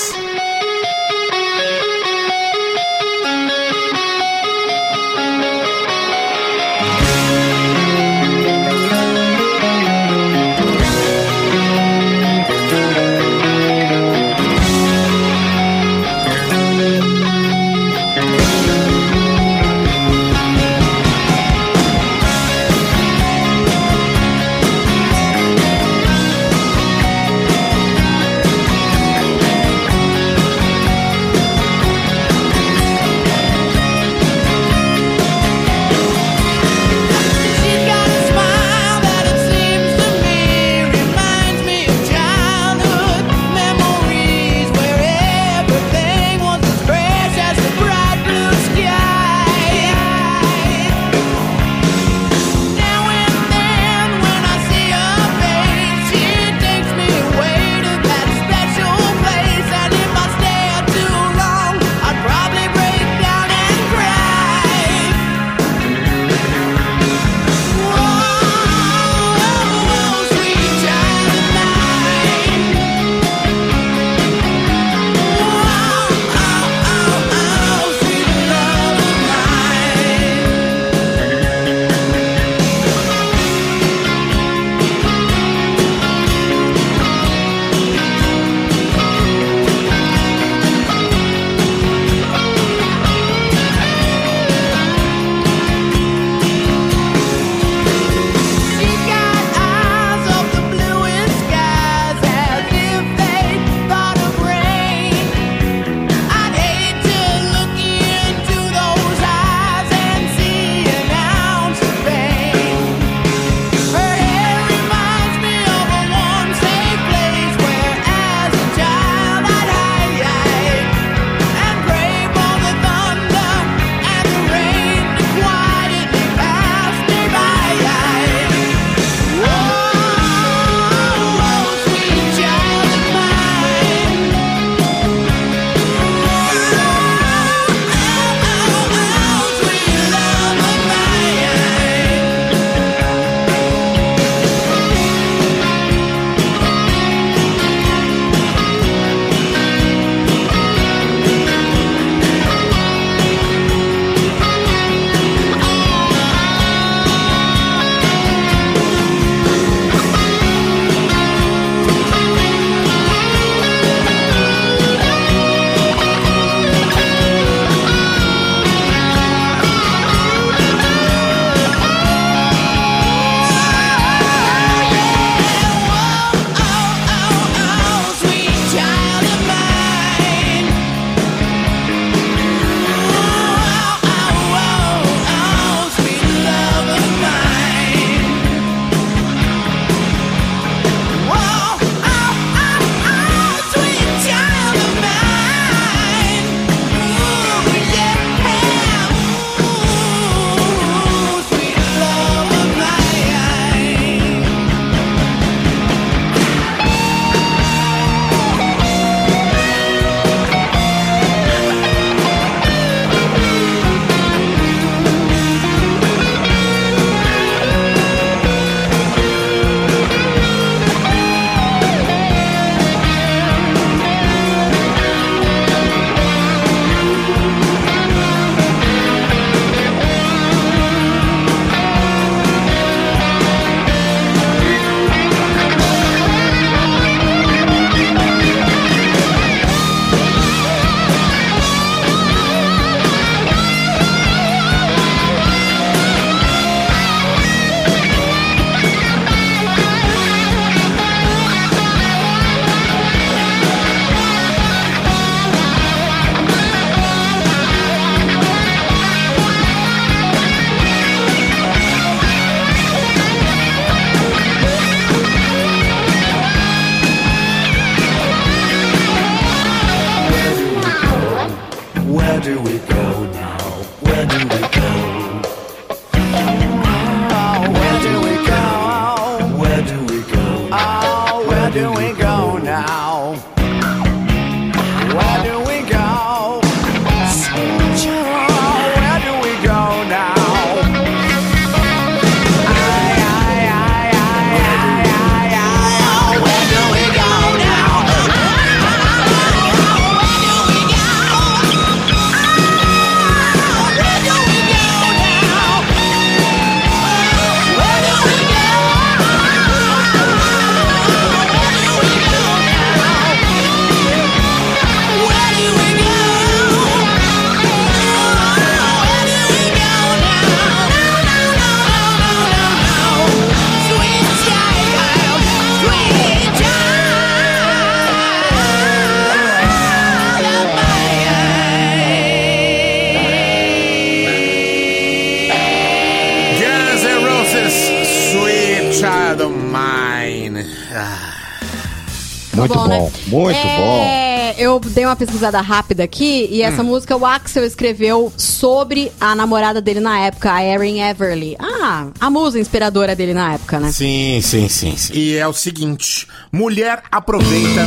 Pesquisada rápida aqui e essa Hum. música o Axel escreveu sobre a namorada dele na época, a Erin Everly. Ah, a musa inspiradora dele na época, né? Sim, sim, sim, sim. E é o seguinte: mulher aproveita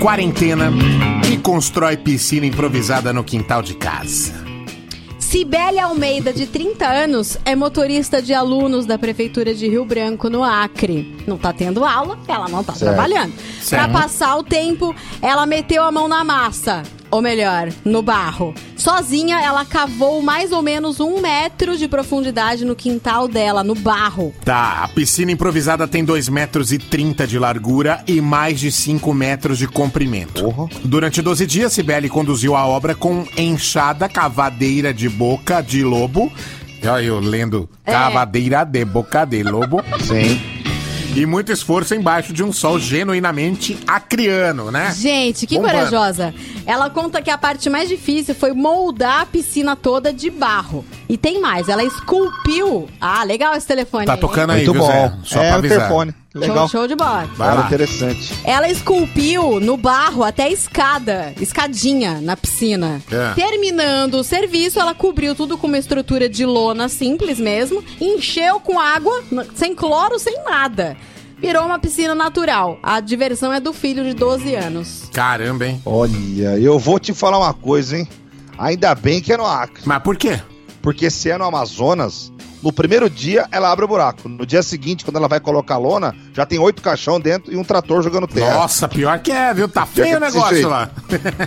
quarentena e constrói piscina improvisada no quintal de casa. Cibele Almeida, de 30 anos, é motorista de alunos da Prefeitura de Rio Branco, no Acre. Não tá tendo aula, ela não tá Certo. trabalhando. Certo. Pra passar o tempo, ela meteu a mão na massa. Ou melhor, no barro. Sozinha, ela cavou mais ou menos um metro de profundidade no quintal dela, no barro. Tá, a piscina improvisada tem 2 metros e 30 de largura e mais de 5 metros de comprimento. Durante 12 dias, Sibeli conduziu a obra com enxada cavadeira de boca de lobo. Olha eu lendo É. cavadeira de boca de lobo. Sim. E muito esforço embaixo de um sol genuinamente acriano, né? Gente, que Bombando. corajosa. Ela conta que a parte mais difícil foi moldar a piscina toda de barro. E tem mais, ela esculpiu. Ah, legal esse telefone. Tá aí, tocando hein? aí, Muito viu, bom. Zé? Só é pra o avisar. interfone. Legal. Show, show de bola. Vai lá. interessante. Ela esculpiu no barro até a escada, escadinha na piscina. É. Terminando o serviço, ela cobriu tudo com uma estrutura de lona simples mesmo, encheu com água, sem cloro, sem nada. Virou uma piscina natural. A diversão é do filho de 12 anos. Caramba, hein? Olha, eu vou te falar uma coisa, hein? Ainda bem que é no Acre. Mas por quê? Porque se é no Amazonas, no primeiro dia ela abre o buraco. No dia seguinte, quando ela vai colocar a lona, já tem oito caixão dentro e um trator jogando terra. Nossa, pior que é, viu? Tá feio o negócio lá.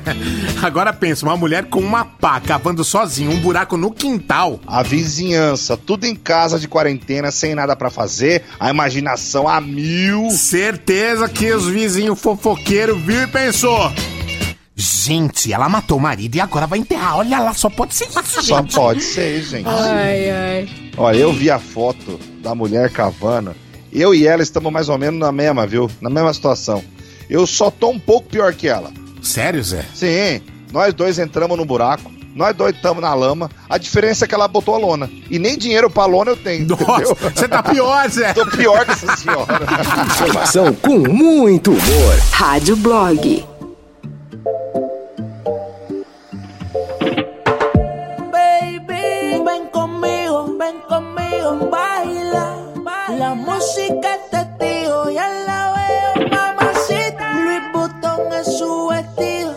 Agora pensa, uma mulher com uma pá cavando sozinha um buraco no quintal. A vizinhança, tudo em casa de quarentena, sem nada pra fazer, a imaginação a mil. Certeza que os vizinhos fofoqueiros viu e pensou. Gente, ela matou o marido e agora vai enterrar. Olha lá, só pode ser isso, Só gente. pode ser, gente. Ai, ai. Olha, eu vi a foto da mulher cavando. Eu e ela estamos mais ou menos na mesma, viu? Na mesma situação. Eu só tô um pouco pior que ela. Sério, Zé? Sim, nós dois entramos no buraco. Nós dois estamos na lama. A diferença é que ela botou a lona. E nem dinheiro pra lona eu tenho. Nossa, você tá pior, Zé. Tô pior que essa senhora. Informação com muito humor. Rádio Blog. La música es testigo, ya la veo, mamacita. Luis Butón es su vestido,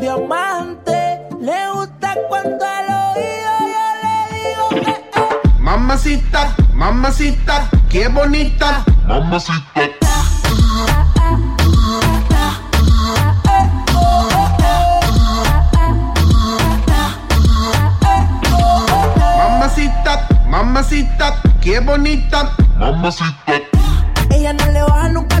diamante. Le gusta cuando al oído yo le digo que Mamacita, mamacita, qué bonita. Mamacita. Mamacita, mamacita, qué bonita. Mamacita. Ella no le baja nunca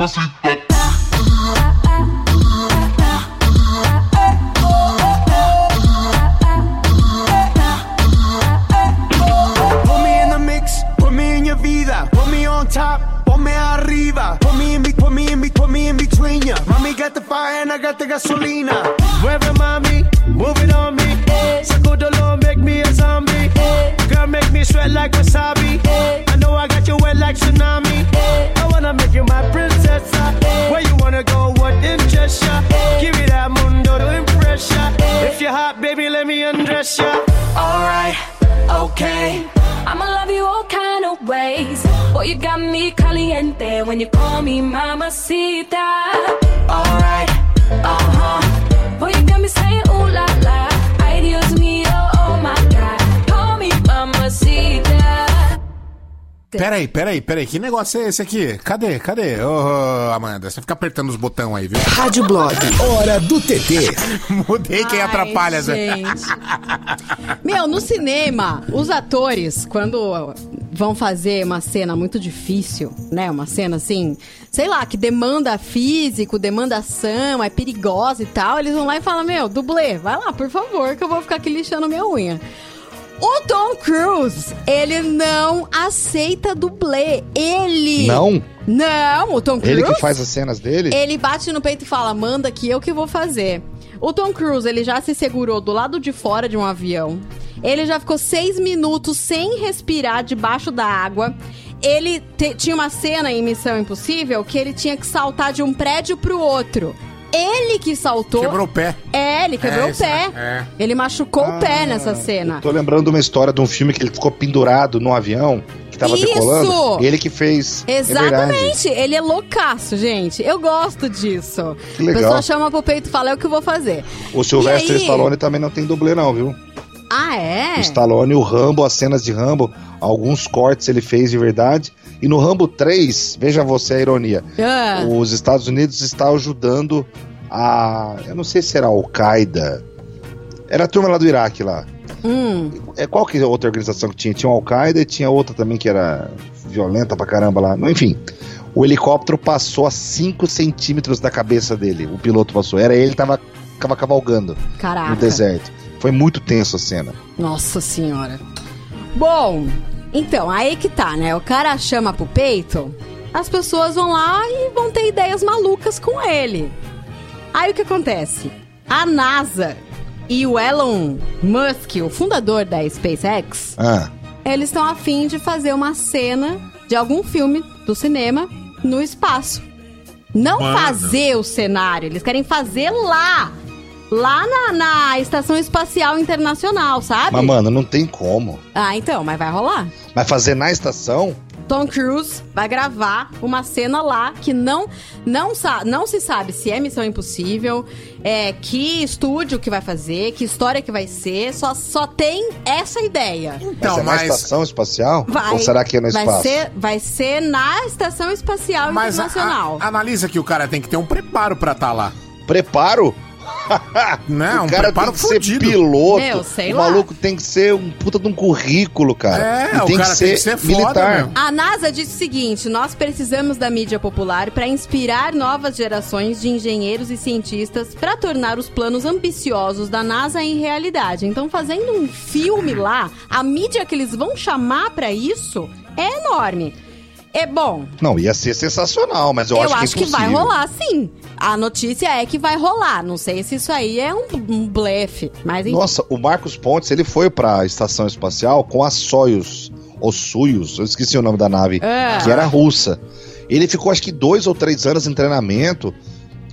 Mamacita. When you call me mamacita. Alright, uh huh. Boy, you got me saying ooh la la. Ay, Dios mío, oh my god. Call me mamacita. Peraí, peraí, peraí. Que negócio é esse aqui? Cadê? Cadê? Ô, Amanda, você fica apertando os botões aí, viu? Rádio Blog, hora do TT. Mudei quem Ai, atrapalha, Zé. gente. Meu, no cinema, os atores, quando vão fazer uma cena muito difícil, né? Uma cena assim, sei lá, que demanda físico, demanda ação, é perigosa e tal, eles vão lá e falam: Meu, dublê, vai lá, por favor, que eu vou ficar aqui lixando minha unha. O Tom Cruise, ele não aceita dublê. Ele. Não? Não, o Tom Cruise. Ele que faz as cenas dele? Ele bate no peito e fala: manda que eu que vou fazer. O Tom Cruise, ele já se segurou do lado de fora de um avião. Ele já ficou seis minutos sem respirar debaixo da água. Ele te- tinha uma cena em Missão Impossível que ele tinha que saltar de um prédio pro outro. Ele que saltou. Quebrou o pé. É, ele quebrou É, o pé. é. Ele machucou o pé nessa cena. Tô lembrando de uma história de um filme que ele ficou pendurado no avião que tava Isso! decolando. Ele que fez. É. Exatamente, ele é loucaço, gente. Eu gosto disso. Que legal. A pessoa chama pro peito e fala: é o que eu vou fazer. O Sylvester aí- Stallone também não tem dublê, não, viu? Ah, é? O Stallone, o Rambo, as cenas de Rambo, alguns cortes ele fez de verdade. E no Rambo 3, veja você a ironia. Ah. Os Estados Unidos estão ajudando a. Eu não sei se era Al-Qaeda. Era a turma lá do Iraque lá. Hum. É, qual que é outra organização que tinha? Tinha o Al-Qaeda e tinha outra também que era violenta pra caramba lá. Enfim, o helicóptero passou a 5 centímetros da cabeça dele. O piloto passou. Era ele que tava, tava cavalgando Caraca. no deserto. Foi muito tenso a cena. Nossa senhora. Bom, então, aí que tá, né? O cara chama pro peito, as pessoas vão lá e vão ter ideias malucas com ele. Aí o que acontece? A NASA e o Elon Musk, o fundador da SpaceX, Ah, eles estão afim de fazer uma cena de algum filme do cinema no espaço. Não Mano. fazer o cenário, eles querem fazer lá. Lá na, na Estação Espacial Internacional, sabe? mas mano, não tem como. Ah, então, mas vai rolar. Mas fazer na estação? Tom Cruise vai gravar uma cena lá que não não, sa não se sabe se é Missão Impossível, é, que estúdio que vai fazer, que história que vai ser, só, só tem essa ideia. Então, mas é na estação espacial? Vai, Ou será que é no vai espaço? Ser, vai ser na Estação Espacial Mas a- Internacional. a- analisa que o cara tem que ter um preparo pra estar lá. Preparo? Não, o um cara preparo tem que ser fudido. piloto. Meu, sei o lá. maluco tem que ser um puta de um currículo, cara. É, e o tem cara que ser tem que ser foda, militar. meu. A NASA disse o seguinte: nós precisamos da mídia popular para inspirar novas gerações de engenheiros e cientistas para tornar os planos ambiciosos da NASA em realidade. Então, fazendo um filme lá, a mídia que eles vão chamar para isso é enorme. É bom. Não, ia ser sensacional, mas eu, Eu, acho, acho que é que vai rolar, sim. A notícia é que vai rolar. Não sei se isso aí é um, um blefe, mas enfim. Nossa, o Marcos Pontes, ele foi pra estação espacial com a Soyuz, ou Soyuz, eu esqueci o nome da nave, É. que era russa. Ele ficou acho que dois ou três anos em treinamento,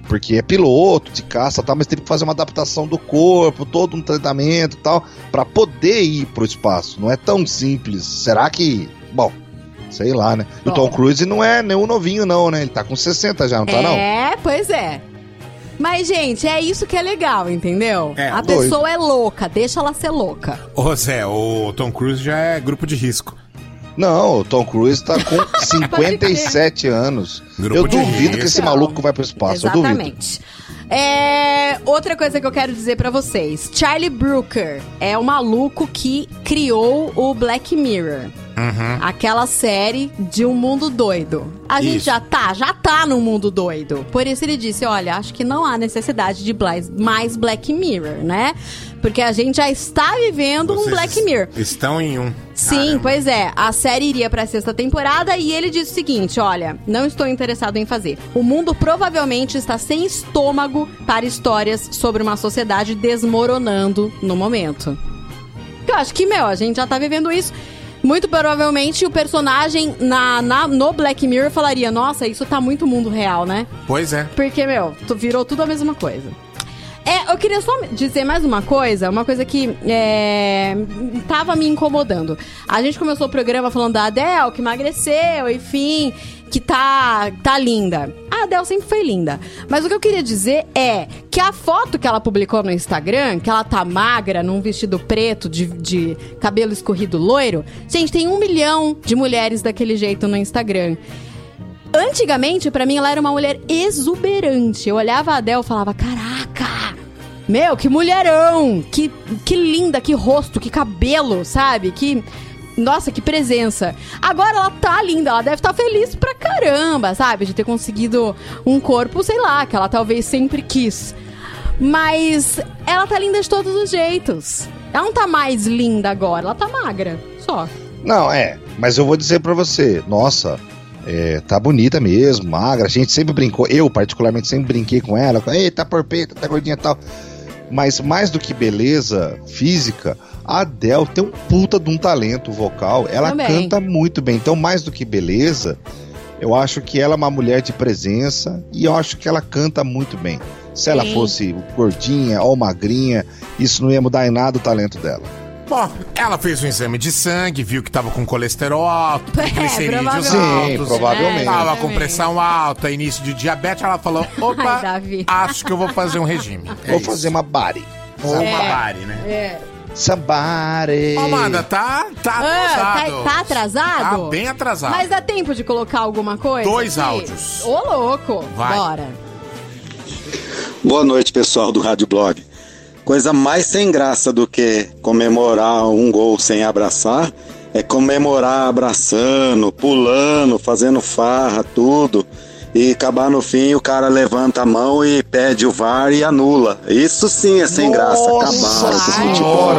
porque é piloto de caça e tal, mas teve que fazer uma adaptação do corpo, todo um treinamento e tal, pra poder ir pro espaço. Não é tão simples. Será que. Bom. Sei lá, né? E o Tom Cruise não é nenhum novinho, não, né? Ele tá com 60 já, não tá, não? É, pois é. Mas, gente, é isso que é legal, entendeu? É, a doido. pessoa é louca, deixa ela ser louca. Ô Zé, o Tom Cruise já é grupo de risco. Não, o Tom Cruise tá com 57 anos. Grupo eu de duvido risco. que esse maluco vai pro espaço. Eu duvido. Exatamente. É, outra coisa que eu quero dizer pra vocês: Charlie Brooker é o maluco que criou o Black Mirror. Uhum. Aquela série de um mundo doido. A gente Isso. já tá, já tá num mundo doido. Por isso ele disse: olha, acho que não há necessidade de mais Black Mirror, né? Porque a gente já está vivendo um Vocês Black Mirror. Estão em um. Sim, pois é. A série iria pra sexta temporada e ele disse o seguinte: olha, não estou interessado em fazer. O mundo provavelmente está sem estômago para histórias sobre uma sociedade desmoronando no momento. Eu acho que, meu, a gente já tá vivendo isso. Muito provavelmente o personagem na, na- no Black Mirror falaria: Nossa, isso tá muito mundo real, né? Pois é. Porque, meu, tu virou tudo a mesma coisa. É, eu queria só dizer mais uma coisa, uma coisa que é, tava me incomodando. A gente começou o programa falando da Adele, que emagreceu, enfim, que tá, tá linda. A Adele sempre foi linda. Mas o que eu queria dizer é que a foto que ela publicou no Instagram, que ela tá magra, num vestido preto, de, de cabelo escorrido loiro, gente, tem um milhão de mulheres daquele jeito no Instagram. Antigamente, pra mim, ela era uma mulher exuberante. Eu olhava a Adele e falava: Caraca! Meu, que mulherão! Que, que linda, que rosto, que cabelo, sabe? Que. Nossa, que presença. Agora ela tá linda, ela deve estar feliz pra caramba, sabe? De ter conseguido um corpo, sei lá, que ela talvez sempre quis. Mas ela tá linda de todos os jeitos. Ela não tá mais linda agora, ela tá magra. Só. Não, é. Mas eu vou dizer pra você, nossa, é, tá bonita mesmo, magra. A gente sempre brincou, eu particularmente sempre brinquei com ela. Ei, tá porpeta, tá gordinha e tal. Mas mais do que beleza física, a Adele tem um puta de um talento vocal. Ela Também. canta muito bem. Então, mais do que beleza, eu acho que ela é uma mulher de presença e eu acho que ela canta muito bem. Se ela Sim. fosse gordinha ou magrinha, isso não ia mudar em nada o talento dela. Bom, ela fez um exame de sangue, viu que tava com colesterol alto, triglicerídeos provavelmente. altos. Sim, provavelmente. Tava com pressão alta, início de diabetes. Ela falou: opa, Ai, acho que eu vou fazer um regime. É Vou isso. fazer uma body. Ou uma É. bari, né? É. Somebody. Ô, Amanda, tá, tá Ah, atrasado. tá, tá atrasado? Tá bem atrasado. Mas dá tempo de colocar alguma coisa? Dois aqui? áudios. Ô, louco. Vai. Bora. Boa noite, pessoal do Rádio Blog. Coisa mais sem graça do que comemorar um gol sem abraçar é comemorar abraçando, pulando, fazendo farra, tudo. E acabar no fim, o cara levanta a mão e pede o VAR e anula. Isso sim é sem graça. Acabaram com o futebol.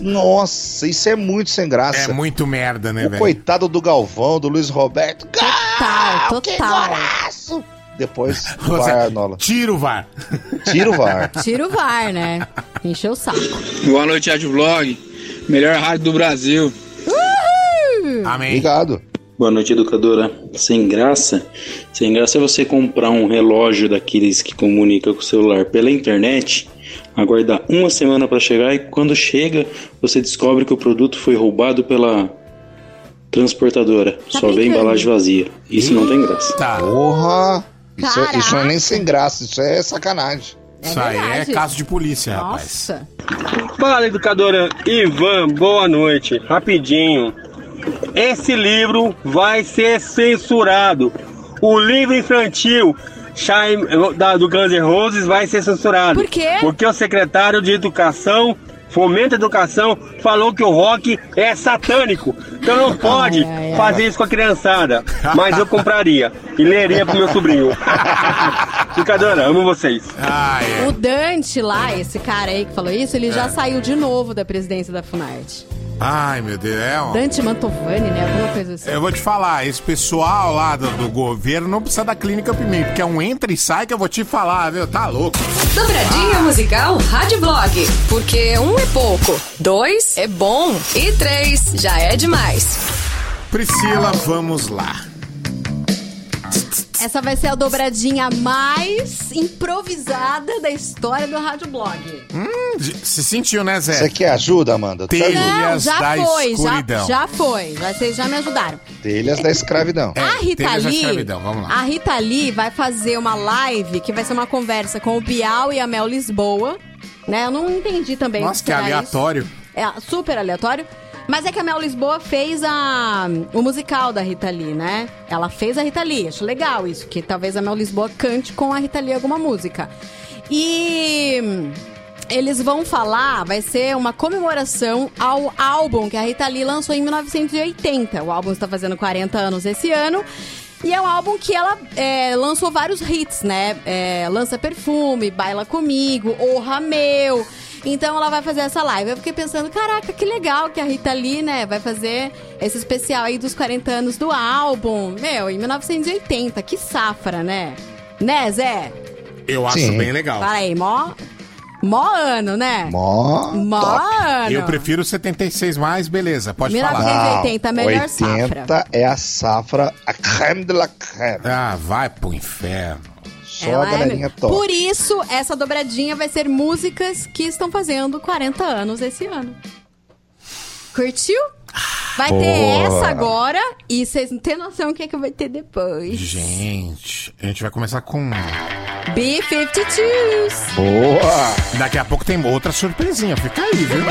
Nossa, isso é muito sem graça. É muito merda, né, O velho? coitado do Galvão, do Luiz Roberto. Total, total. Depois Você- vai Nola. Tira o VAR. Tira o VAR. Tira o VAR, né? Encheu o saco. Boa noite, Rádio Vlog. Melhor rádio do Brasil. Amém. Obrigado. Boa noite, educadora. Sem graça? Sem graça é você comprar um relógio daqueles que comunica com o celular pela internet, aguardar uma semana para chegar e quando chega, você descobre que o produto foi roubado pela transportadora. Só vem embalagem vazia. Isso não tem graça. Tá. Porra! Isso, é- isso não é nem sem graça, isso é sacanagem. Isso aí é verdade. caso de polícia, rapaz. Nossa. Fala, educadora Ivan, boa noite. Rapidinho. Esse livro vai ser censurado. O livro infantil Shine, da- do Guns N' Roses vai ser censurado. Por quê? Porque o secretário de Educação, Fomento Educação, falou que o rock é satânico. Então não pode fazer isso com a criançada. Mas eu compraria e leria pro meu sobrinho. Educadora, amo vocês. Ah, é. O Dante lá, esse cara aí que falou isso, ele já saiu de novo da presidência da Funarte. Ai, meu Deus. É. Dante Mantovani, né? Alguma coisa assim. Eu vou te falar, esse pessoal lá do, do governo não precisa da clínica Pimenta, porque é um entra e sai que eu vou te falar, viu? Tá louco. Dobradinha musical Rádio Blog. Porque um é pouco, dois é bom e três já é demais. Priscila, vamos lá. Essa vai ser a dobradinha mais improvisada da história do Rádio Blog. Hum, se sentiu, né, Zé? Você quer ajuda, Amanda? Ajuda? Não, já da foi, já, escuridão. já foi. Já, vocês já me ajudaram. Telhas da escravidão. a Rita telhas da Lee, escravidão, vamos lá. a Rita Lee vai fazer uma live que vai ser uma conversa com o Bial e a Mel Lisboa. Né? Eu não entendi também. o Nossa, que isso. aleatório. É super aleatório. Mas é que a Mel Lisboa fez a, o musical da Rita Lee, né? Ela fez a Rita Lee. Acho legal isso, que talvez a Mel Lisboa cante com a Rita Lee alguma música. E eles vão falar, vai ser uma comemoração ao álbum que a Rita Lee lançou em 1980. O álbum está fazendo 40 anos esse ano. E é um álbum que ela é, lançou vários hits, né? É, Lança Perfume, Baila Comigo, Orra Meu. Então ela vai fazer essa live. Eu fiquei pensando, caraca, que legal que a Rita Lee, né, vai fazer esse especial aí dos 40 anos do álbum. Meu, em 1980, que safra, né? Né, Zé? Eu acho Sim. bem legal. Fala aí, mó. Mó ano, né? Mó. Mó top. ano. Eu prefiro 76 mais, beleza, pode 1980, falar. a melhor safra. 80 é a safra, a creme de la creme. Ah, vai pro inferno. Só Ela a é galerinha mesmo. top. Por isso, essa dobradinha vai ser músicas que estão fazendo 40 anos esse ano. Curtiu? Vai ter Boa. essa agora e vocês não têm noção o que é que vai ter depois. Gente, a gente vai começar com. B-52s. Boa! Daqui a pouco tem outra surpresinha, fica aí, viu?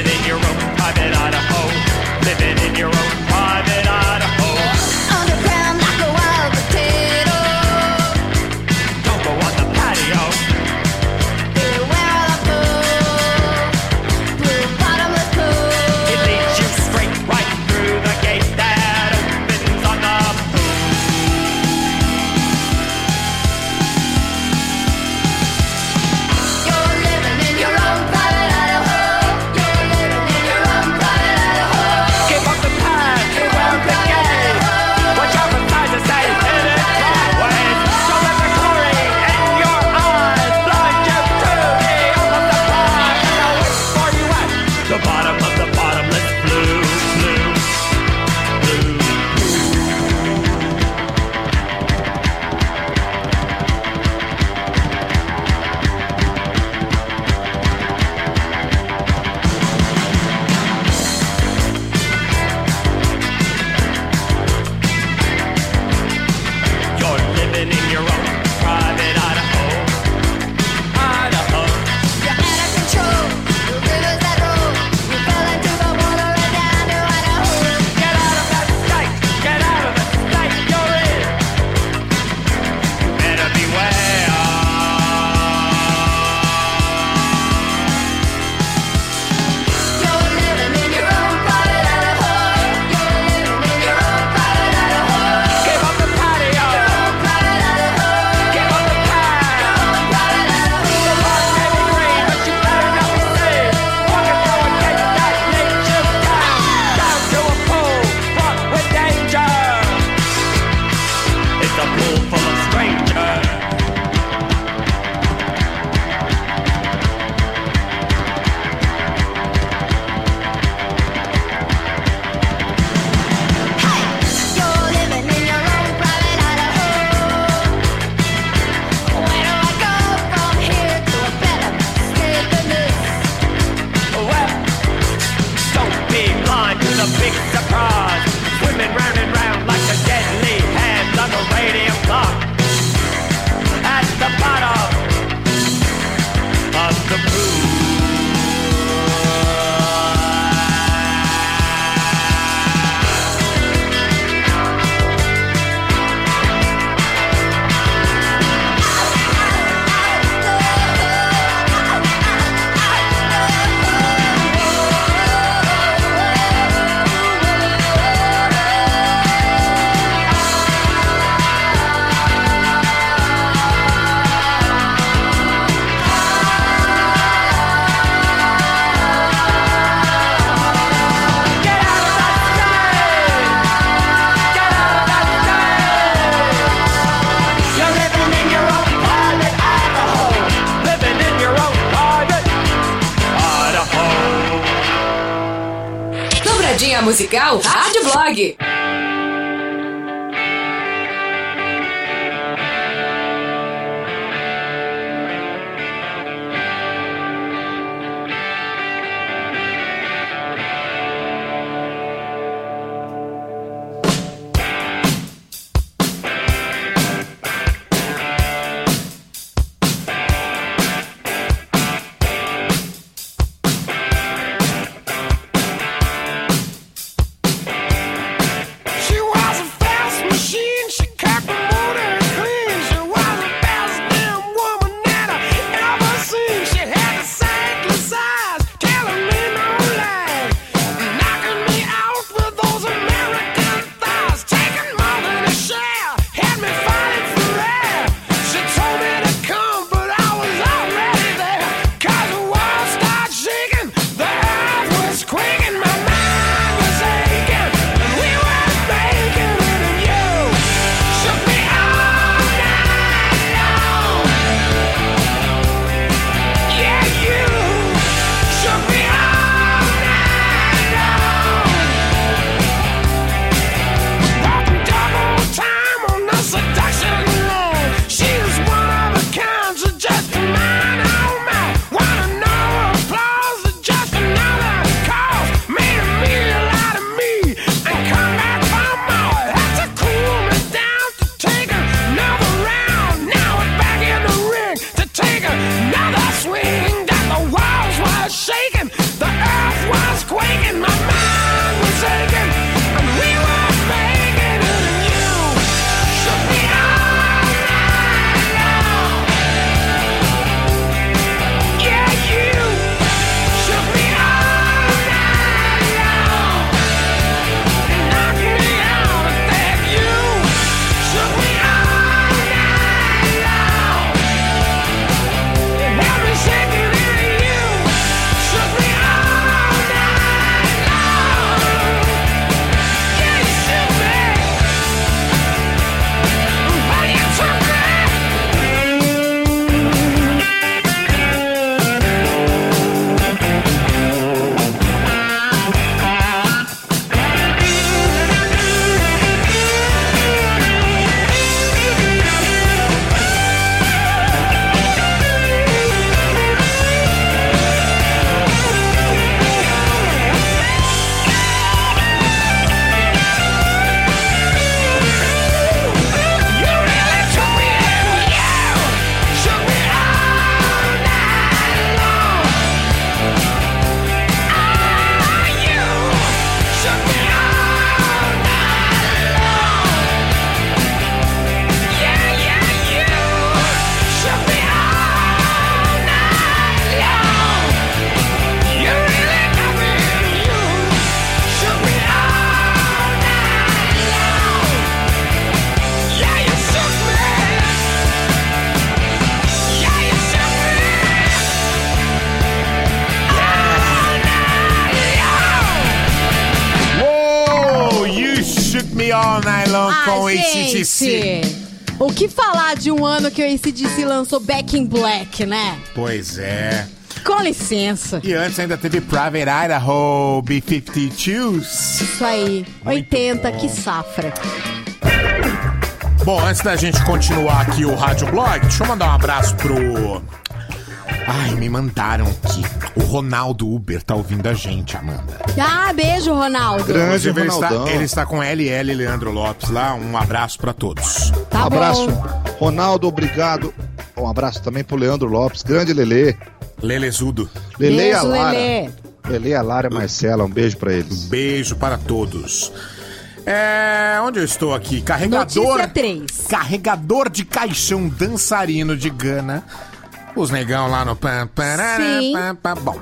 In your your own musical Rádio Blog. All Night Long com Ah, ACDC. gente, o que falar de um ano que o ACDC lançou Back in Black, né? Pois é. Com licença. E antes ainda teve Private Idaho, B-52s. Isso aí. 80, que safra. Bom, antes da gente continuar aqui o Rádio Blog, deixa eu mandar um abraço pro. Ai, me mandaram aqui. O Ronaldo Uber tá ouvindo a gente, Amanda. Ah, beijo, Ronaldo. Inclusive, ele está, ele está com LL Leandro Lopes lá. Um abraço pra todos. Tá abraço, Ronaldo, obrigado. Um abraço também pro Leandro Lopes, grande Lelê. Lelezudo. Lelê e a Beijo, Lara. Lelê. Lelê, e a Lara e a Marcela, um beijo pra eles. Beijo para todos. É. Onde eu estou aqui? Carregador. Notícia 3. Carregador de caixão dançarino de Gana. Os negão lá no parará, Sim. pam, pam. Bom,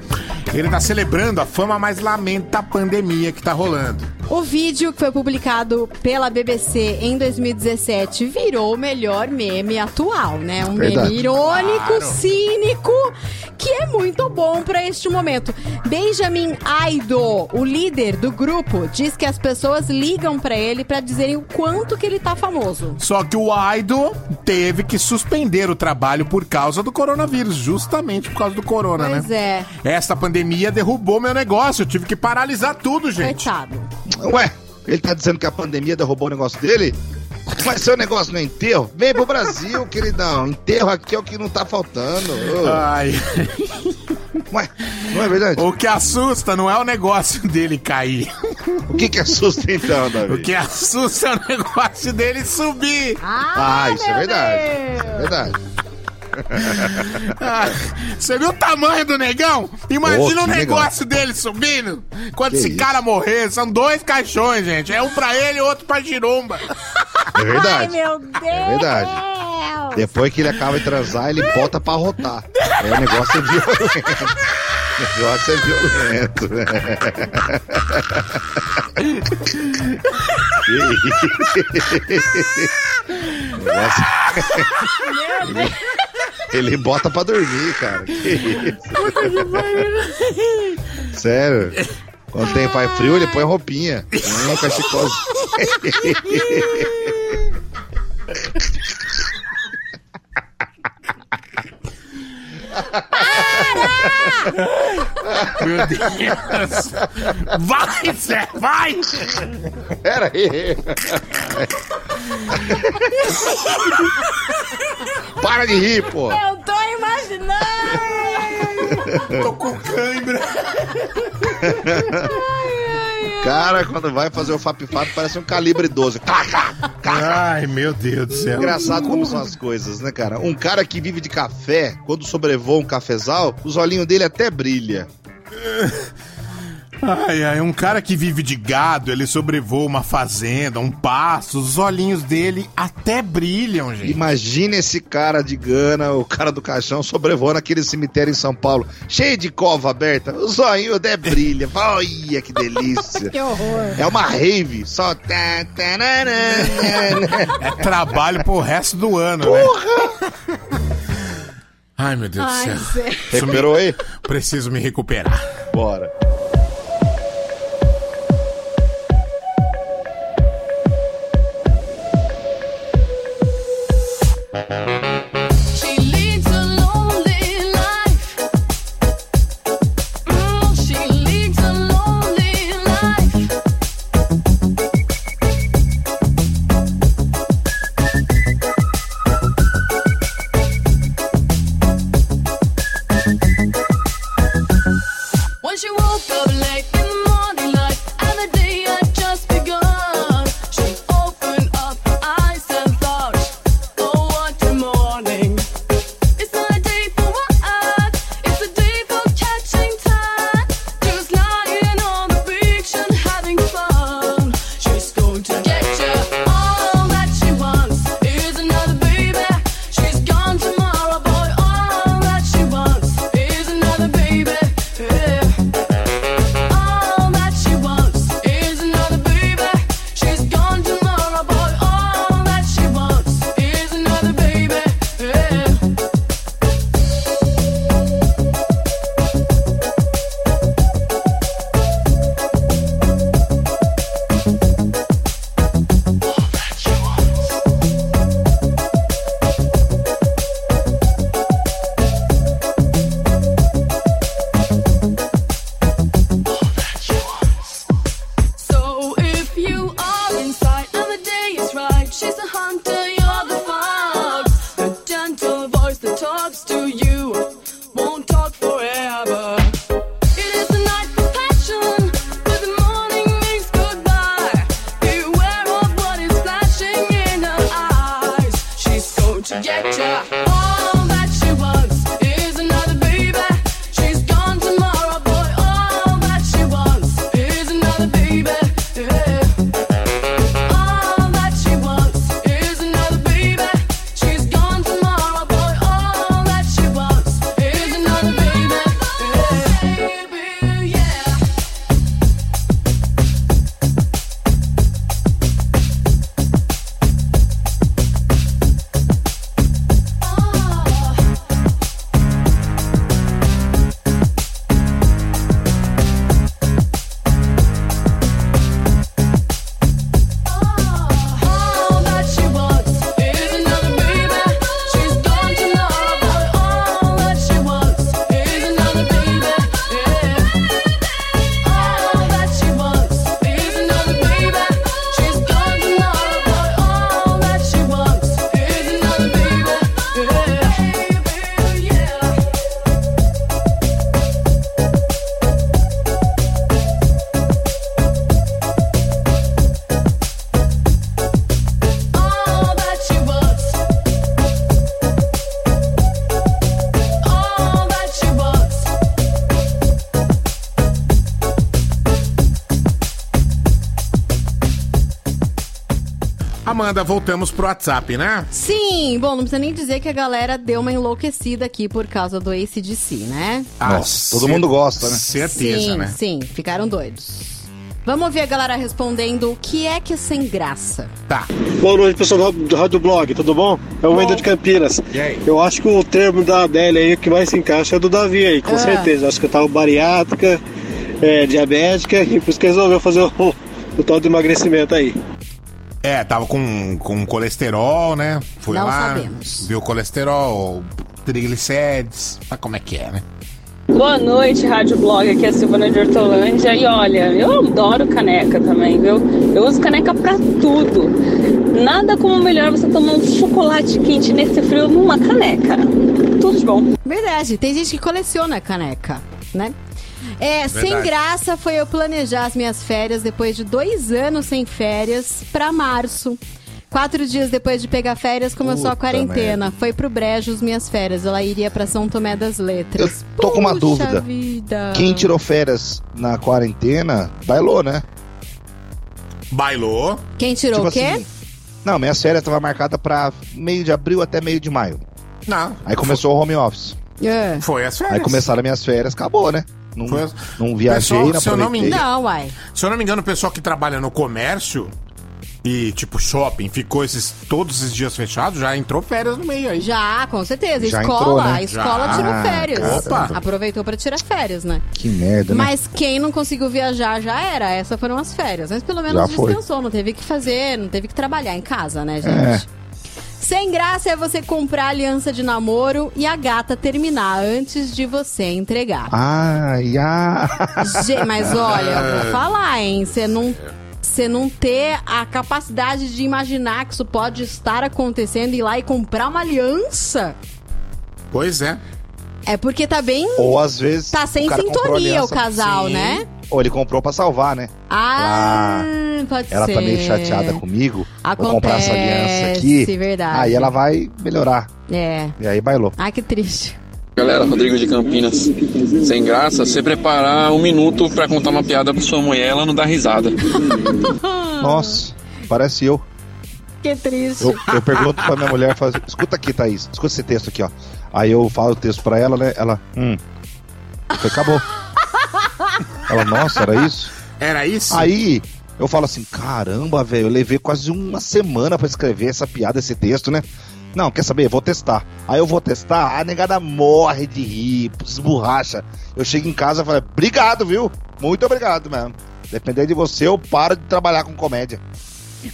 ele tá celebrando a fama, mas lamenta a pandemia que tá rolando. O vídeo que foi publicado pela BBC em 2017 virou o melhor meme atual, né? Um Verdade. meme irônico, Claro. cínico, que é muito bom pra este momento. Benjamin Aido, o líder do grupo, diz que as pessoas ligam pra ele pra dizerem o quanto que ele tá famoso. Só que o Aido teve que suspender o trabalho por causa do coronavírus, justamente por causa do corona, Pois né? é. Essa pandemia derrubou meu negócio, eu tive que paralisar tudo, gente. Coitado. Ué, ele tá dizendo que a pandemia derrubou o negócio dele? Mas seu negócio não é enterro? Vem pro Brasil, queridão. Enterro aqui é o que não tá faltando. Ô. Ai. Ué, não é verdade? O que assusta não é o negócio dele cair. O que que assusta então, Davi? O que assusta é o negócio dele subir. Ah, isso é verdade. É verdade. Ah, Você viu o tamanho do negão? Imagina o negócio dele subindo. Quando Que esse isso? cara morrer, são dois caixões, gente. É um pra ele e outro pra giromba. É verdade. Ai, meu Deus. É verdade. Depois que ele acaba de transar, ele bota pra rotar. Aí o negócio é violento. O negócio é violento. O negócio- ele, ele bota pra dormir, cara. Que isso? Sério. Quando tem pai frio, ele põe roupinha. Hum, cachecol. Meu Deus. Vai, Zé, vai. Pera aí. Para de rir, pô. Eu tô imaginando. Tô com cãibra. Cara, quando vai fazer o fap-fap, parece um calibre 12. Cá, cá, cá. Ai, meu Deus do céu. Engraçado como são as coisas, né, cara? Um cara que vive de café, quando sobrevoa um cafezal, os olhinhos dele até brilha. Ai, ai, um cara que vive de gado, ele sobrevoa uma fazenda, um pasto, os olhinhos dele até brilham, gente. Imagina esse cara de Gana, o cara do caixão, sobrevoando aquele cemitério em São Paulo, cheio de cova aberta, os olhinhos até brilham. Olha que delícia. Que horror. É uma rave, só. tá, tararana. É trabalho pro resto do ano, né? Ai, meu Deus Ai, do céu. Recuperou aí? Preciso me recuperar. Bora. Uh-oh. Amanda, voltamos pro WhatsApp, né? Sim, bom, não precisa nem dizer que a galera deu uma enlouquecida aqui por causa do ACDC, né? Nossa, todo mundo gosta, né? Certeza, sim, né? Sim, ficaram doidos. Vamos ouvir a galera respondendo o que é que é sem graça. Tá. Boa noite, pessoal do Rádio Blog, tudo bom? É o Wendel de Campinas. Eu acho que o termo da Adélia aí que mais se encaixa é do Davi aí, com Ah. certeza. Acho que eu tava bariátrica, é, diabética, e por isso que resolveu fazer o, o tal do emagrecimento aí. É, tava com, com colesterol, né? Foi Não lá, sabemos. viu colesterol, triglicérides, sabe como é que é, né? Boa noite, Rádio Blog. Aqui é a Silvana de Hortolândia. E olha, eu adoro caneca também, viu? Eu uso caneca pra tudo. Nada como melhor você tomar um chocolate quente nesse frio numa caneca. Tudo de bom. Verdade, tem gente que coleciona caneca, né? É, sem Verdade. graça foi eu planejar as minhas férias depois de dois anos sem férias pra março. Quatro dias depois de pegar férias, começou a quarentena. Foi pro Brejo as minhas férias. Ela iria pra São Tomé das Letras. Tô com uma Puxa dúvida. vida. Quem tirou férias na quarentena, bailou, né? Bailou. Quem tirou Tipo o quê? assim, Não, minhas férias estavam marcadas pra meio de abril até meio de maio. Não. Aí começou o home office. É. Foi as férias. Aí começaram minhas férias, acabou, né? Não, Foi não viajei, Pessoal, se eu não me aproveitei. Não, uai. Se eu não me engano, o pessoal que trabalha no comércio e, tipo, shopping, ficou esses, todos esses dias fechados, já entrou férias no meio aí. Já, com certeza. Já escola, entrou, né? a escola Já. tirou férias. Opa. Aproveitou pra tirar férias, né? Que merda, né? Mas quem não conseguiu viajar já era. Essas foram as férias. Mas pelo menos Já foi. descansou, não teve que fazer, não teve que trabalhar em casa, né, gente? É. Sem graça é você comprar aliança de namoro e a gata terminar antes de você entregar. Ai, ai. Gê, mas olha, eu vou falar, hein? Você não. Você não ter a capacidade de imaginar que isso pode estar acontecendo e ir lá e comprar uma aliança. Pois é. É porque tá bem. Ou às vezes. Tá sem o sintonia o casal, Sim. né? Ou ele comprou pra salvar, né? Ah, pode Ela ser. tá meio chateada comigo. Vou comprar essa aliança Acontece, aqui. verdade. Aí ela vai melhorar. É. E aí bailou. Ai, que triste. Galera, Rodrigo de Campinas. Sem graça, você preparar um minuto pra contar uma piada pra sua mulher, ela não dá risada. Nossa, parece eu. Que triste. Eu, eu pergunto pra minha mulher, falo, escuta aqui, Thaís, escuta esse texto aqui, ó. Aí eu falo o texto pra ela, né? Ela, hum. Falei, acabou. Ela, nossa, era isso? Era isso? Aí eu falo assim, caramba, velho, eu levei quase uma semana pra escrever essa piada, esse texto, né? Não, quer saber? Vou testar. Aí eu vou testar, a negada morre de rir, esborracha. Eu chego em casa e falo, obrigado, viu? Muito obrigado mesmo. Dependendo de você, eu paro de trabalhar com comédia.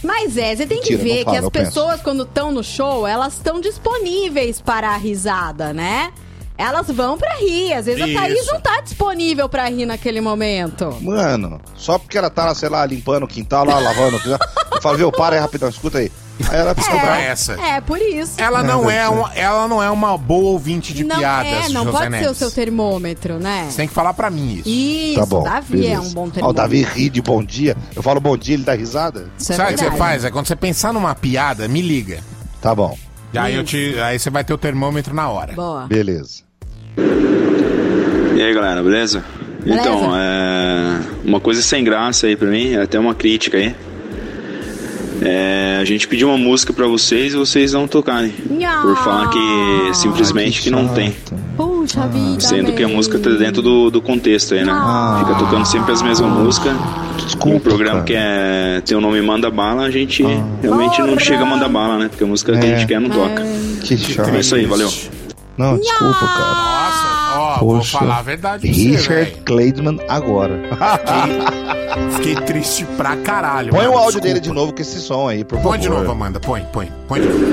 Mas é, você tem Mentira, que ver fala, que as eu penso. pessoas, quando estão no show, elas estão disponíveis para a risada, né? Elas vão pra rir. Às vezes a Thaís Isso. não tá disponível pra rir naquele momento. Mano, só porque ela tá, sei lá, limpando o quintal, lá, lavando o quintal. Eu falo, viu, para aí rapidão, escuta aí. Aí ela fica brava. essa. É, por isso. Ela não é, uma, ela não é uma boa ouvinte de não piadas, é, não José pode ser Neves. o seu termômetro, né? Você tem que falar pra mim isso. Isso, Tá bom, Davi é beleza. um bom Ó, o termômetro. Davi ri de bom dia. Eu falo bom dia, ele dá risada? Isso é Sabe o que você faz? É quando você pensar numa piada, me liga. Tá bom. E aí, eu te, aí você vai ter o termômetro na hora. Boa. Beleza. E aí, galera, beleza? Beleza. Então, é. Uma coisa sem graça aí pra mim, é até uma crítica aí. É, a gente pediu uma música pra vocês e vocês não tocarem. Por falar que simplesmente que não tem. Puxa vida. Sendo que a música tá dentro do, do contexto aí, né? Fica tocando sempre as mesmas músicas. E um programa que é tem o nome Manda Bala, a gente realmente não chega a mandar bala, né? Porque a música que a É. gente quer não toca. Que chato. É isso aí, valeu. Não, desculpa, cara. Nossa, ó, vou Poxa. falar a verdade pra você, Richard. Clayman agora. Fiquei triste pra caralho. Põe mano, o áudio desculpa. dele de novo com esse som aí, por favor. Põe de novo, Amanda. Põe, põe. Põe de novo.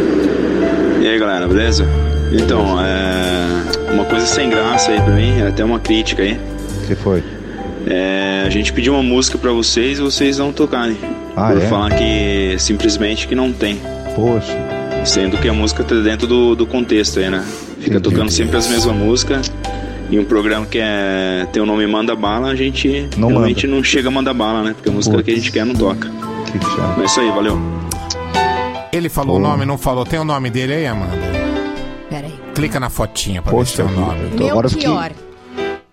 E aí, galera, beleza? Então, é. Uma coisa sem graça aí pra mim, é até uma crítica aí. que foi? É, a gente pediu uma música pra vocês e vocês não tocarem. Ah, por é? falar que simplesmente que não tem. Poxa. Sendo que a música tá dentro do, do contexto aí, né? Fica tocando sempre as mesmas músicas. E um programa que é tem o nome Manda Bala, a gente Não realmente não chega a mandar bala, né? Porque a música Putz. que a gente quer não toca. Que chato. É isso aí, valeu. Ele falou o nome, não falou. Tem o nome dele aí, Amanda? Peraí. Clica na fotinha pra Poxa ver se tem o nome. vida. Agora eu fiquei- Melchior.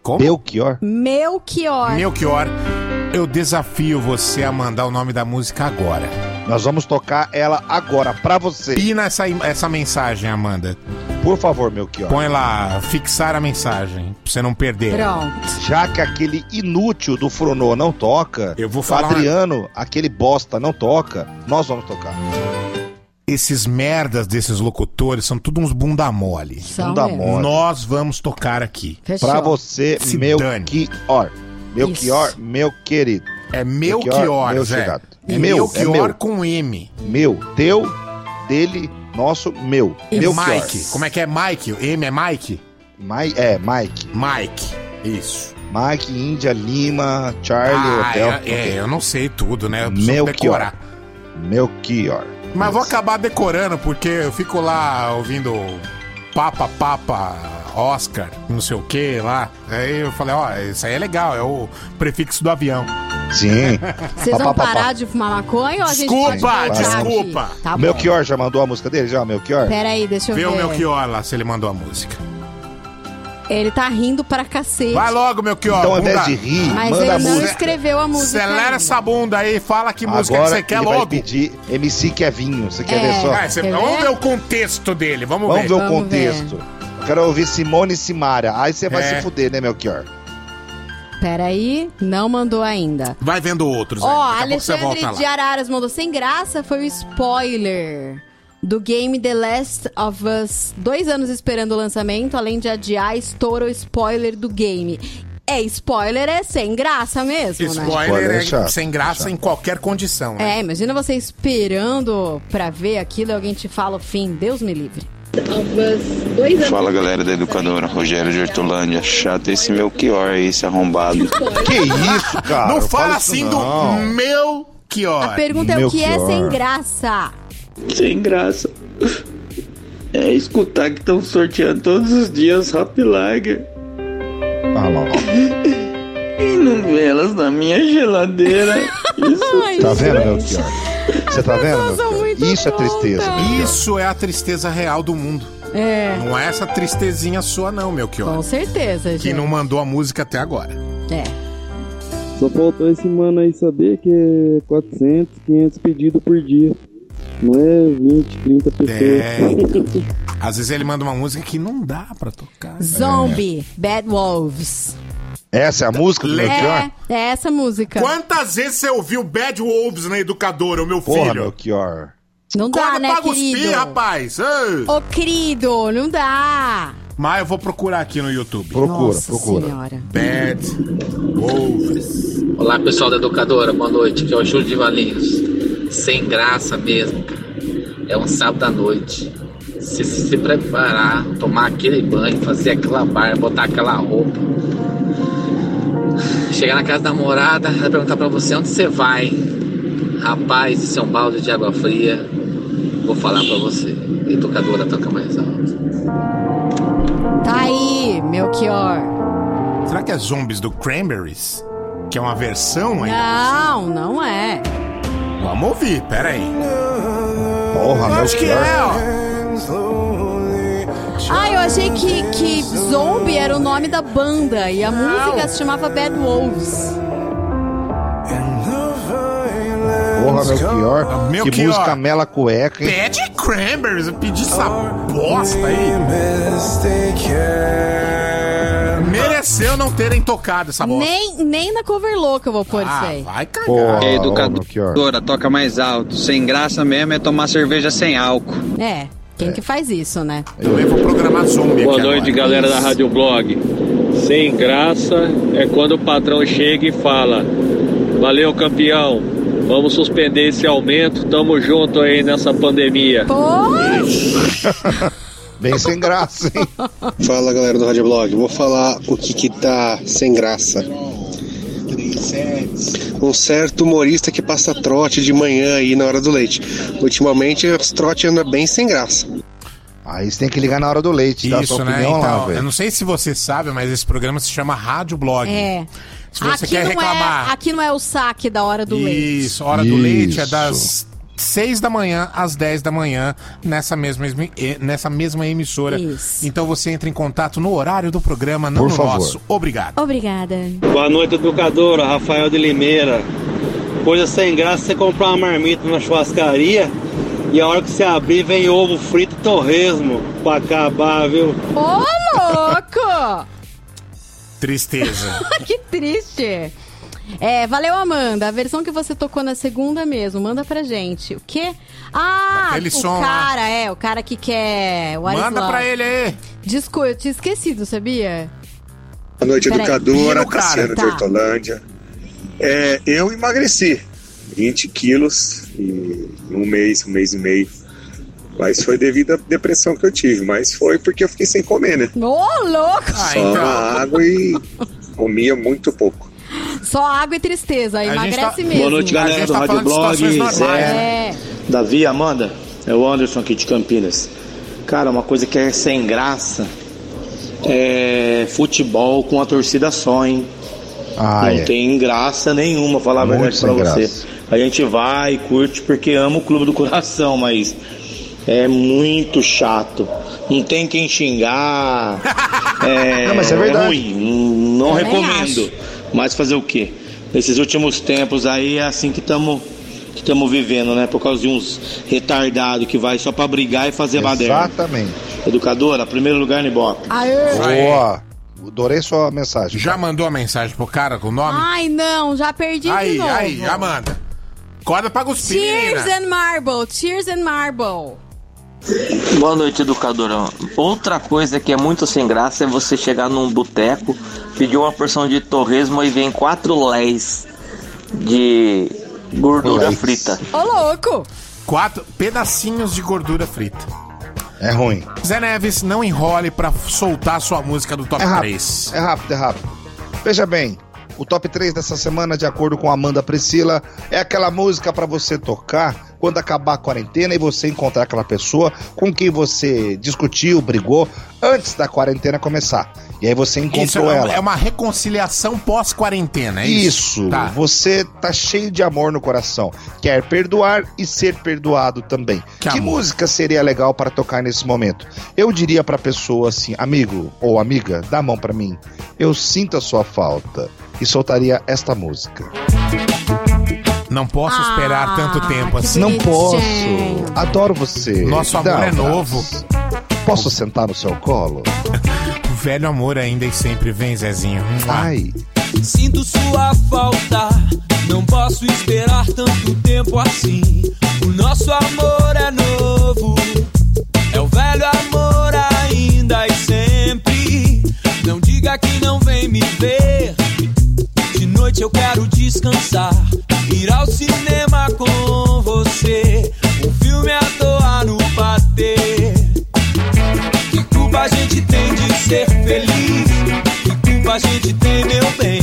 Como? Belchior? Melchior. Melchior. Eu desafio você a mandar o nome da música agora. Nós vamos tocar ela agora, pra você. E nessa essa mensagem, Amanda? Por favor, Melchior. Põe lá, fixar a mensagem, pra você não perder. Pronto. Já que aquele inútil do Fronô não toca, Eu vou o falar- Adriano, aquele bosta, não toca, nós vamos tocar. Esses merdas desses locutores são tudo uns bunda mole. São Bunda mesmo. mole. Nós vamos tocar aqui. Fechou. Pra você, Se Melchior. Melchior, meu querido. É Melchior, Melchior, meu Zé. chegado. É Meu, Melchior é meu. com M. Meu, teu, dele, nosso, meu. E Melchior. Mike. Como é que é Mike? M é Mike? Mai- é, Mike. Mike. Isso. Mike, Índia, Lima, Charlie, Ah, Hotel. é, é, eu não sei tudo, né? Eu preciso Melchior. decorar. Melchior. Mas vou acabar decorando, porque eu fico lá ouvindo Papa, Papa, Oscar, não sei o que lá. Aí eu falei, ó, isso aí é legal, é o prefixo do avião. Sim. Vocês vão parar de fumar maconha ou a gente Desculpa, desculpa. Tá bom. Melchior já mandou a música dele? Já, Melchior? Pera aí, deixa eu Vê ver. o Melchior lá, se ele mandou a música. Ele tá rindo pra cacete. Vai logo, Melchior. Então, ao bunda. invés de rir, Mas manda ele a não música. escreveu a música. Acelera ainda. essa bunda aí, fala que música Agora que você quer ele vai logo. pedir MC Kevinho. Você quer É. ver só? Você- Quer vamos ver? ver o contexto dele, vamos, Vamos ver. ver o Vamos contexto. Eu quero ouvir Simone e Simaria. Aí você vai É. se fuder, né, Melchior? Pera aí, não mandou ainda. Vai vendo outros. Ó, você Alexandre volta de lá. Araras mandou sem graça, foi o spoiler do game The Last of Us. Dois anos esperando o lançamento, além de adiar, estoura o spoiler do game. É, spoiler é sem graça mesmo, né? Spoiler, Spoiler é é chato, sem graça em qualquer condição. né? É, imagina você esperando pra ver aquilo e alguém te fala o fim. Deus me livre. Fala galera da educadora, Rogério de Hortolândia. Chato esse Melchior aí, esse arrombado. Que isso, cara? não fala assim não. do Melchior. A pergunta é o que é sem graça? Sem graça. É escutar que estão sorteando todos os dias Hop Lager. Ah, lá, ó. E não vê elas na minha geladeira. Isso Tá vendo, Melchior? Você tá vendo, Isso é tristeza, Melchior. Isso é a tristeza real do mundo. É, Não é essa tristezinha sua, não, Melchior. com certeza, Que gente. não mandou a música até agora. É. Só faltou esse mano aí saber que é 400, 500 pedidos por dia. Não é 20, 30 pessoas. É. Às vezes ele manda uma música que não dá pra tocar. Zombie, Bad Wolves. Essa é a música do Melchior? É, é essa música. Quantas vezes você ouviu Bad Wolves na educadora, o meu Porra, filho? Melchior. Não dá, Acorda né, pra cuspir, querido? rapaz. Ei. Ô, querido, não dá. Mas eu vou procurar aqui no YouTube. Procura, Nossa procura. senhora. Bad Wolves. Olá pessoal da educadora, boa noite, aqui é o Júlio de Valinhos. Sem graça mesmo, cara. É um sábado à noite. Se se, se preparar, tomar aquele banho, fazer aquela barba, botar aquela roupa. Chegar na casa da namorada, ela perguntar pra você onde você vai. Rapaz, isso é um balde de água fria. Vou falar pra você. Educadora toca mais alto. Tá aí, Melchior. Será que é Zombies do Cranberries? Que é uma versão ainda? Não, não é. Vamos ouvir, pera aí. Porra, Acho que é, ó. Ah, eu achei que, que Zombie era o nome da banda e a música se chamava Bad Wolves. Porra, Melchior. Melchior. Que música mela cueca, hein? Pede Cranberries, eu pedi essa bosta aí. Mereceu não terem tocado essa bosta. Nem, nem na cover louca eu vou pôr isso aí. Vai cagar. Ei, educadora, toca mais alto. Sem graça mesmo é tomar cerveja sem álcool. É, quem que faz isso, né? Eu vou programar zombie Boa noite, agora. galera da Rádio Blog. Sem graça é quando o patrão chega e fala: Valeu, campeão. Vamos suspender esse aumento. Tamo junto aí nessa pandemia. Bem sem graça, hein? Fala galera do Rádio Blog, vou falar o que que tá sem graça. Um certo humorista que passa trote de manhã aí na hora do leite. Ultimamente os trote anda bem sem graça. Aí você tem que ligar na hora do leite, dar Isso, sua né? opinião lá, Então, eu não sei se você sabe, mas esse programa se chama Rádio Blog. É. Se você aqui, quer não reclamar. é, aqui não é o saque da hora do leite. Isso, hora do leite é Isso. das 6 da manhã às 10 da manhã nessa mesma, nessa mesma emissora. Isso. Então você entra em contato no horário do programa, não Por no favor. nosso. Obrigado. Obrigada. Boa noite, educadora. Rafael de Limeira. Coisa sem graça você comprar uma marmita na churrascaria e a hora que você abrir vem ovo frito e torresmo pra acabar, viu? Ô, louco! Tristeza. que triste. É, valeu, Amanda. A versão que você tocou na segunda mesmo, manda pra gente. O quê? Ah, Aquele o som lá. cara, é, o cara que quer... Manda pra ele aí. Desculpa, eu tinha esquecido, sabia? Boa noite, Peraí. educadora. Cassiano Tá. de Hortolândia. É, eu emagreci 20 quilos em um mês, um mês e meio. Mas foi devido à depressão que eu tive. Mas foi porque eu fiquei sem comer, né? Ô, louco! Só água e comia muito pouco. Só água e tristeza, emagrece tá- mesmo. Boa noite, galera do tá Rádio Blog. Zé, É. Davi, Amanda. É o Anderson aqui de Campinas. Cara, uma coisa que é sem graça é futebol com a torcida só, hein? Ah, Não é. tem graça nenhuma, falar a Muito verdade pra sem você. graça. A gente vai, curte porque ama o clube do coração, mas é muito chato. Não tem quem xingar. É, Não, mas é verdade. ruim. Não Também recomendo. Mas fazer o quê? Nesses últimos tempos aí é assim que estamos que estamos vivendo, né? Por causa de uns retardados que vai só pra brigar e fazer baderna. Exatamente. Educadora, primeiro lugar no Ibope. Boa. Adorei sua mensagem. Já mandou a mensagem pro cara com o nome? Ai, não, já perdi aí, de novo. aí, Amanda. Acorda pra cuspir, Tears menina. and Marble, Tears and Marble. Boa noite, educadora. Outra coisa que é muito sem graça é você chegar num boteco, pedir uma porção de torresmo e vem quatro léis de gordura Léis. frita. Ô, louco! Quatro pedacinhos de gordura frita. É ruim. Zé Neves, não enrole pra soltar sua música do top É rápido, 3. É rápido, é rápido. Veja bem, o top 3 dessa semana, de acordo com a Amanda Priscila, é aquela música pra você tocar quando acabar a quarentena e você encontrar aquela pessoa com quem você discutiu, brigou antes da quarentena começar. E aí você Isso encontrou é, ela. é uma reconciliação pós-quarentena, é isso? Isso, Tá. você tá cheio de amor no coração. Quer perdoar e ser perdoado também. Que Que, música seria legal para tocar nesse momento? Eu diria pra pessoa assim, amigo ou amiga, dá a mão pra mim. Eu sinto a sua falta e soltaria esta música. Não posso esperar tanto tempo assim. Não posso. Adoro você. Nosso Dá amor é abraço. novo. Posso sentar no seu colo? O velho amor ainda e sempre vem, Zezinho. Ai. Sinto sua falta, não posso esperar tanto tempo assim. O nosso amor é novo, é o velho amor ainda e sempre. Não diga que não vem me ver. Noite eu quero descansar, ir ao cinema com você. Um filme à toa no bater. Que culpa a gente tem de ser feliz? Que culpa a gente tem, meu bem?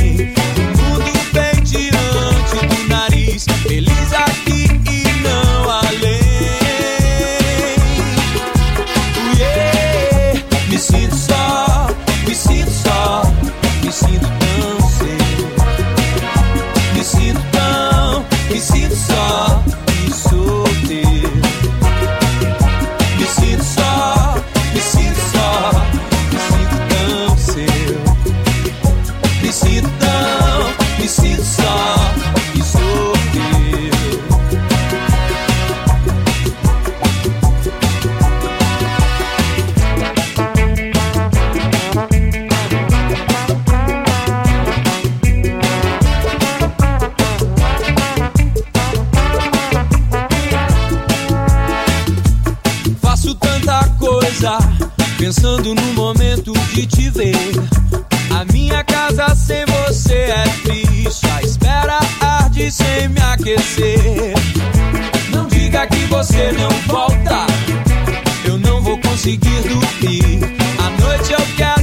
Casa sem você é triste, a espera arde sem me aquecer. Não diga que você não volta, eu não vou conseguir dormir. À noite eu quero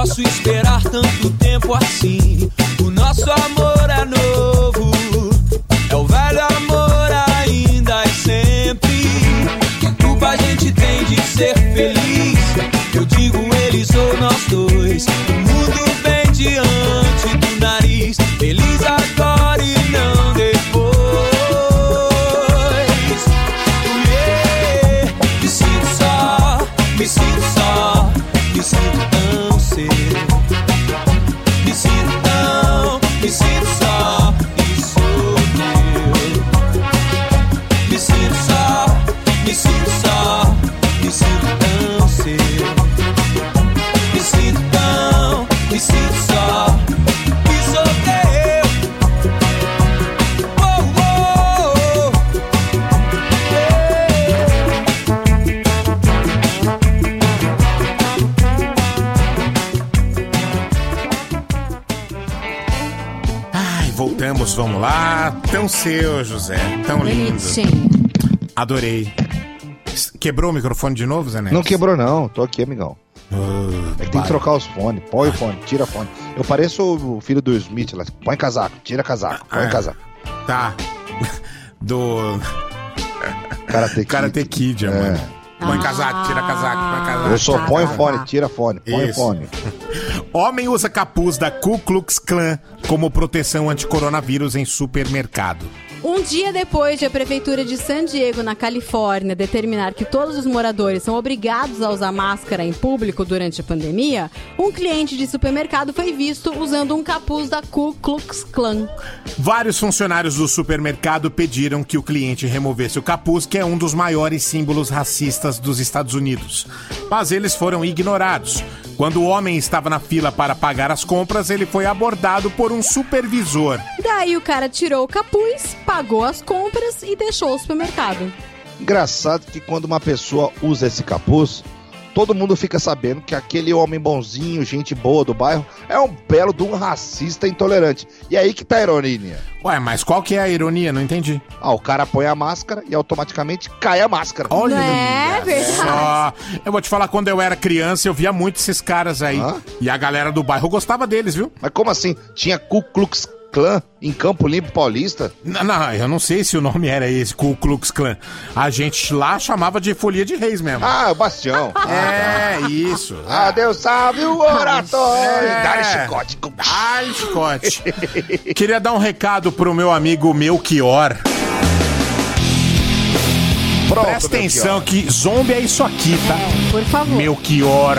posso esperar tanto tempo assim. O nosso amor Adorei. Quebrou o microfone de novo, Zé Neves? Não quebrou, não. Tô aqui, amigão. Ah, É que tem que trocar os fones. Põe o fone, tira fone. Eu pareço o filho do Smith lá. Põe casaco, tira casaco, põe Ah, casaco. Tá. Do. Karate Kid. Karate Kid, mano. Põe casaco, tira casaco, põe casaco. Eu só põe fone, tira fone, põe Isso. fone. Homem usa capuz da Ku Klux Klan como proteção anti-coronavírus em supermercado. Um dia depois de a Prefeitura de San Diego, na Califórnia, determinar que todos os moradores são obrigados a usar máscara em público durante a pandemia, um cliente de supermercado foi visto usando um capuz da Ku Klux Klan. Vários funcionários do supermercado pediram que o cliente removesse o capuz, que é um dos maiores símbolos racistas dos Estados Unidos. Mas eles foram ignorados. Quando o homem estava na fila para pagar as compras, ele foi abordado por um supervisor. Daí o cara tirou o capuz, pagou as compras e deixou o supermercado. Engraçado que quando uma pessoa usa esse capuz, todo mundo fica sabendo que aquele homem bonzinho, gente boa do bairro, é um belo de um racista intolerante. E aí que tá a ironia. Ué, mas qual que é a ironia? Não entendi. Ah, o cara põe a máscara e automaticamente cai a máscara. Olha, É verdade. Só. Eu vou te falar, quando eu era criança, eu via muito esses caras aí. E a galera do bairro gostava deles, viu? Mas como assim? Tinha Ku Klux Klan em Campo Limpo Paulista? Não, não, eu não sei se o nome era esse, Ku Klux Klan. A gente lá chamava de Folia de Reis mesmo. Ah, o Bastião. É, isso. Ah, Deus salve o oratório. É. Dá-lhe chicote. Ai, chicote. Queria dar um recado pro meu amigo Melchior. Pronto, Presta atenção Melchior. que zombie é isso aqui, tá? Por favor. Melchior.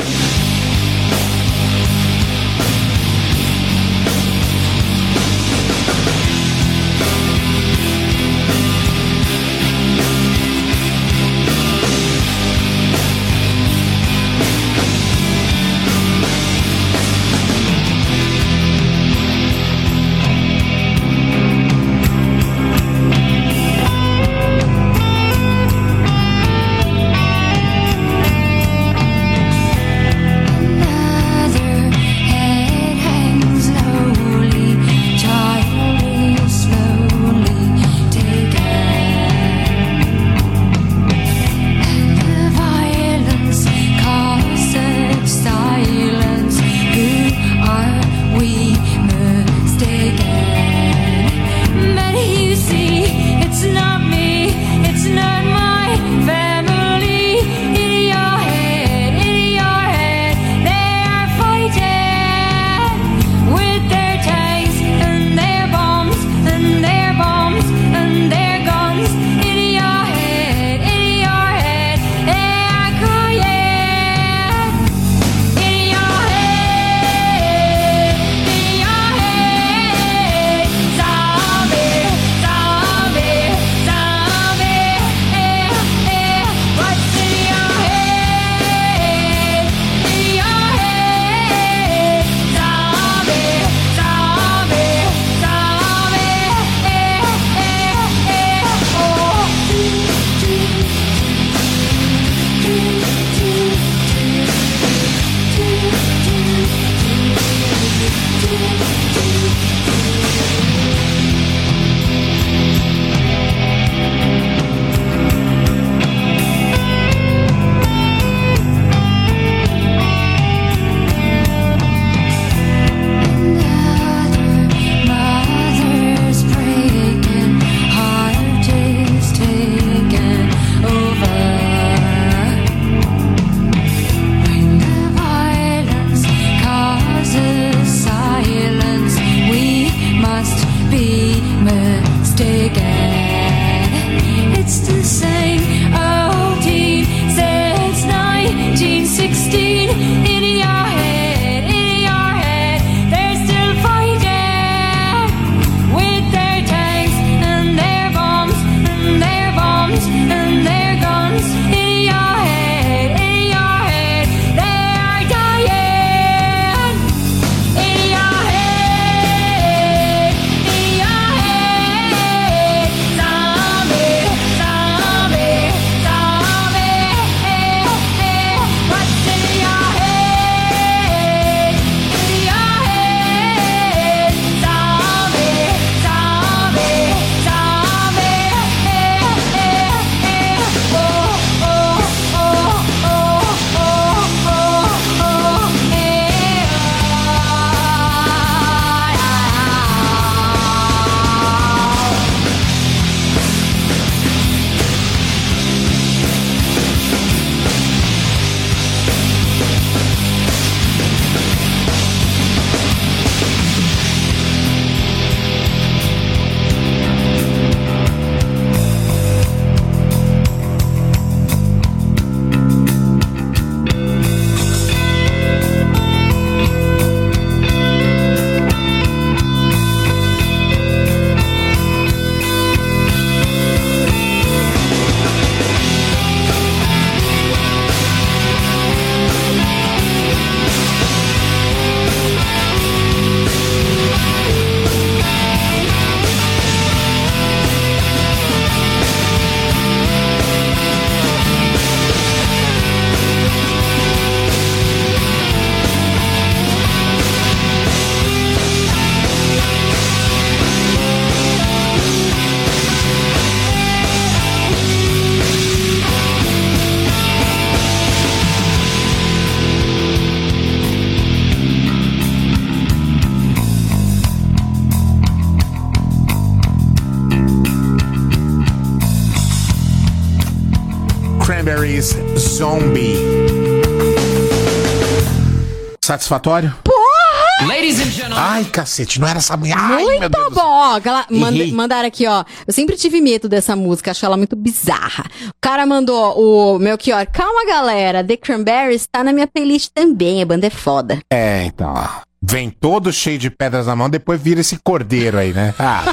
Satisfatório? Porra! Ladies and gentlemen. Ai, cacete, não era essa mulher. Ai, muito meu Deus do bom. Ó, manda- mandaram aqui, ó. Eu sempre tive medo dessa música, acho ela muito bizarra. O cara mandou o Melchior. Calma, galera. The Cranberries tá na minha playlist também. A banda é foda. É, então, ó. Vem todo cheio de pedras na mão, depois vira esse cordeiro aí, né? Ah,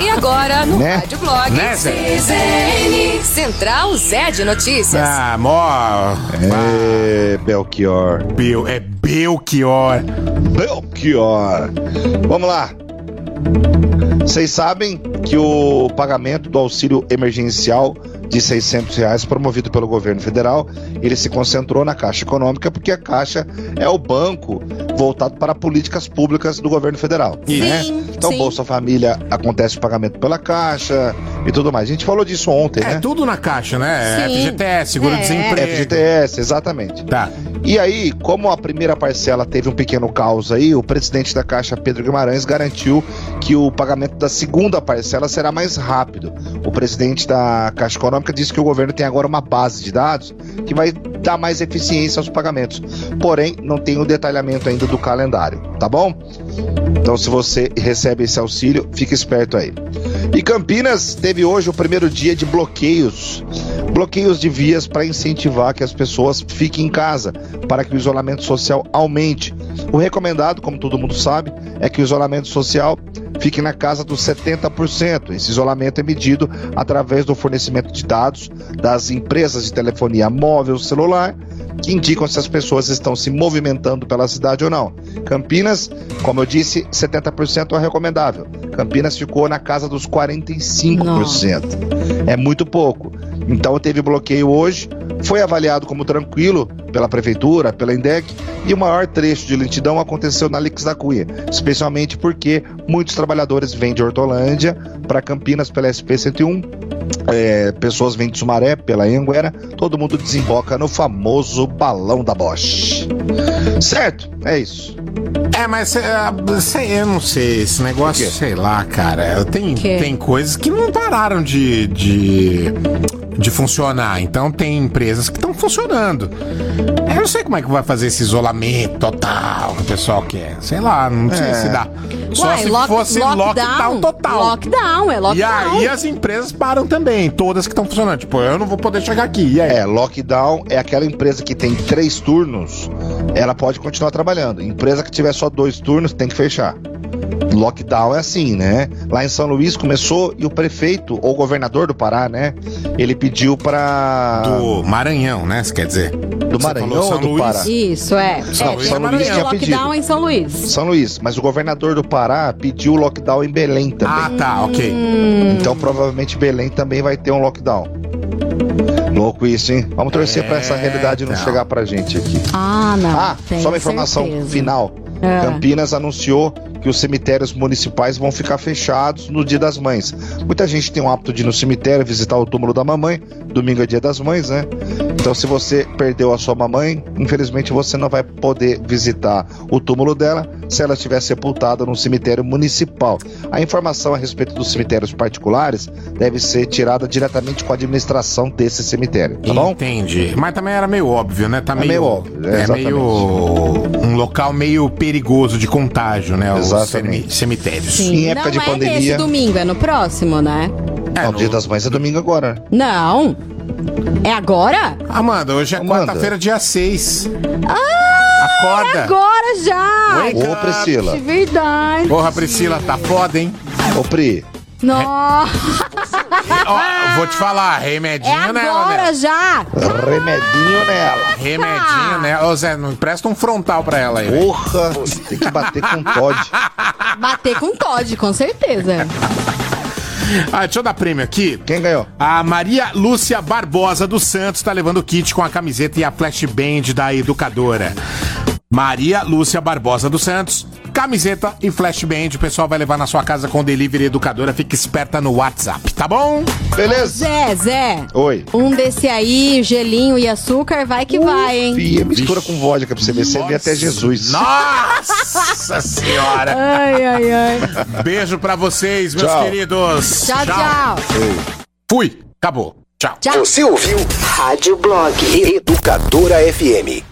E agora, no Né? Rádio Blog, Né, Zé? CZN, Central Zé de Notícias. ah mó. É, Belchior. Bel, é Belchior. Belchior. Vamos lá. Vocês sabem que o pagamento do auxílio emergencial de 600 reais promovido pelo governo federal, ele se concentrou na Caixa Econômica porque a Caixa é o banco voltado para políticas públicas do governo federal. né? Então, sim. Bolsa Família acontece o pagamento pela Caixa e tudo mais. A gente falou disso ontem, né? É tudo na caixa, né? Sim. FGTS, seguro-desemprego. FGTS, exatamente. Tá. E aí, como a primeira parcela teve um pequeno caos aí, o presidente da Caixa, Pedro Guimarães, garantiu que o pagamento da segunda parcela será mais rápido. O presidente da Caixa Econômica disse que o governo tem agora uma base de dados que vai dar mais eficiência aos pagamentos. Porém, não tem o detalhamento ainda do calendário, tá bom? Então, se você recebe esse auxílio, fique esperto aí. E Campinas teve hoje o primeiro dia de bloqueios. Bloqueios de vias para incentivar que as pessoas fiquem em casa, para que o isolamento social aumente. O recomendado, como todo mundo sabe, é que o isolamento social fique na casa dos 70%. Esse isolamento é medido através do fornecimento de dados das empresas de telefonia móvel celular, que indicam se as pessoas estão se movimentando pela cidade ou não. Campinas, como eu disse, 70% é recomendável. Campinas ficou na casa dos 45%. É muito pouco. Então teve bloqueio hoje, foi avaliado como tranquilo pela prefeitura, pela INDEC, e o maior trecho de lentidão aconteceu na Lix da Cunha, especialmente porque muitos trabalhadores vêm de Hortolândia para Campinas pela SP-101, é, pessoas vêm de Sumaré pela Anguera, todo mundo desemboca no famoso balão da Bosch. Certo? É isso. É, mas é, sei, eu não sei, esse negócio, sei lá, cara. Tem, tem coisas que não pararam de, de, de funcionar. Então tem empresas que estão funcionando. Eu não sei como é que vai fazer esse isolamento total que o pessoal quer. Sei lá, não sei É. se dá. Só Ué, se lock- fosse lockdown, total. Lockdown, é E lockdown. aí as empresas param também, todas que estão funcionando. Tipo, eu não vou poder chegar aqui. E aí? É, lockdown é aquela empresa que tem três turnos, ela pode continuar trabalhando. Empresa que tiver só dois turnos tem que fechar. Lockdown é assim, né? Lá em São Luís começou e o prefeito, ou governador do Pará, né? Ele pediu pra. Do Maranhão, né? Você quer dizer? Do Você Maranhão ou São do Luís? Pará? Isso, é. São é, Luís tem tinha lockdown pedido. em São Luís. São Luís, mas o governador do Pará pediu lockdown em Belém também. Ah, tá, ok. Então provavelmente Belém também vai ter um lockdown. Louco isso, hein? Vamos torcer pra essa realidade não então. chegar pra gente aqui. Ah, não. Ah, só uma informação certeza. final. É. Campinas anunciou que os cemitérios municipais vão ficar fechados no Dia das Mães. Muita gente tem o hábito de ir no cemitério visitar o túmulo da mamãe. Domingo é Dia das Mães, né? Então, se você perdeu a sua mamãe, infelizmente você não vai poder visitar o túmulo dela se ela estiver sepultada no cemitério municipal. A informação a respeito dos cemitérios particulares deve ser tirada diretamente com a administração desse cemitério, tá bom? Entendi. Mas também era meio óbvio, né? Tá É meio, meio óbvio, é, é meio um local meio perigoso de contágio, né? Os Exatamente. cemi- cemitérios. Sim. não é nesse domingo, é no próximo, né? É, o Dia das Mães é domingo agora. Não. É agora? Amanda, hoje é quarta-feira, dia 6. Ah, Acorda. é agora já. Wake Ô. Priscila. De verdade. Porra, Priscila, tá foda, hein? Ô, Pri. Nossa. Ó, eu vou te falar, remedinho É nela, agora né? já. Remedinho nela. Remedinho, né? Ô, Zé, não empresta um frontal pra ela aí. Porra, tem que bater com Todd. Bater com Todd, com certeza. Ah, deixa eu dar prêmio aqui. Quem ganhou? A Maria Lúcia Barbosa dos Santos tá levando o kit com a camiseta e a flashband da educadora. Maria Lúcia Barbosa dos Santos, camiseta e flashband. O pessoal vai levar na sua casa com delivery educadora. Fica esperta no WhatsApp, tá bom? Beleza. Zé, Zé. Oi. Um desse aí, gelinho e açúcar, vai que vai, hein? Fia, mistura com vodka pra você ver. Você vê até Jesus. Nossa senhora! Ai, ai, ai. Beijo pra vocês, meus Tchau. queridos. Tchau, tchau. Fui. Acabou. Tchau. Você ouviu Rádio Blog Educadora FM.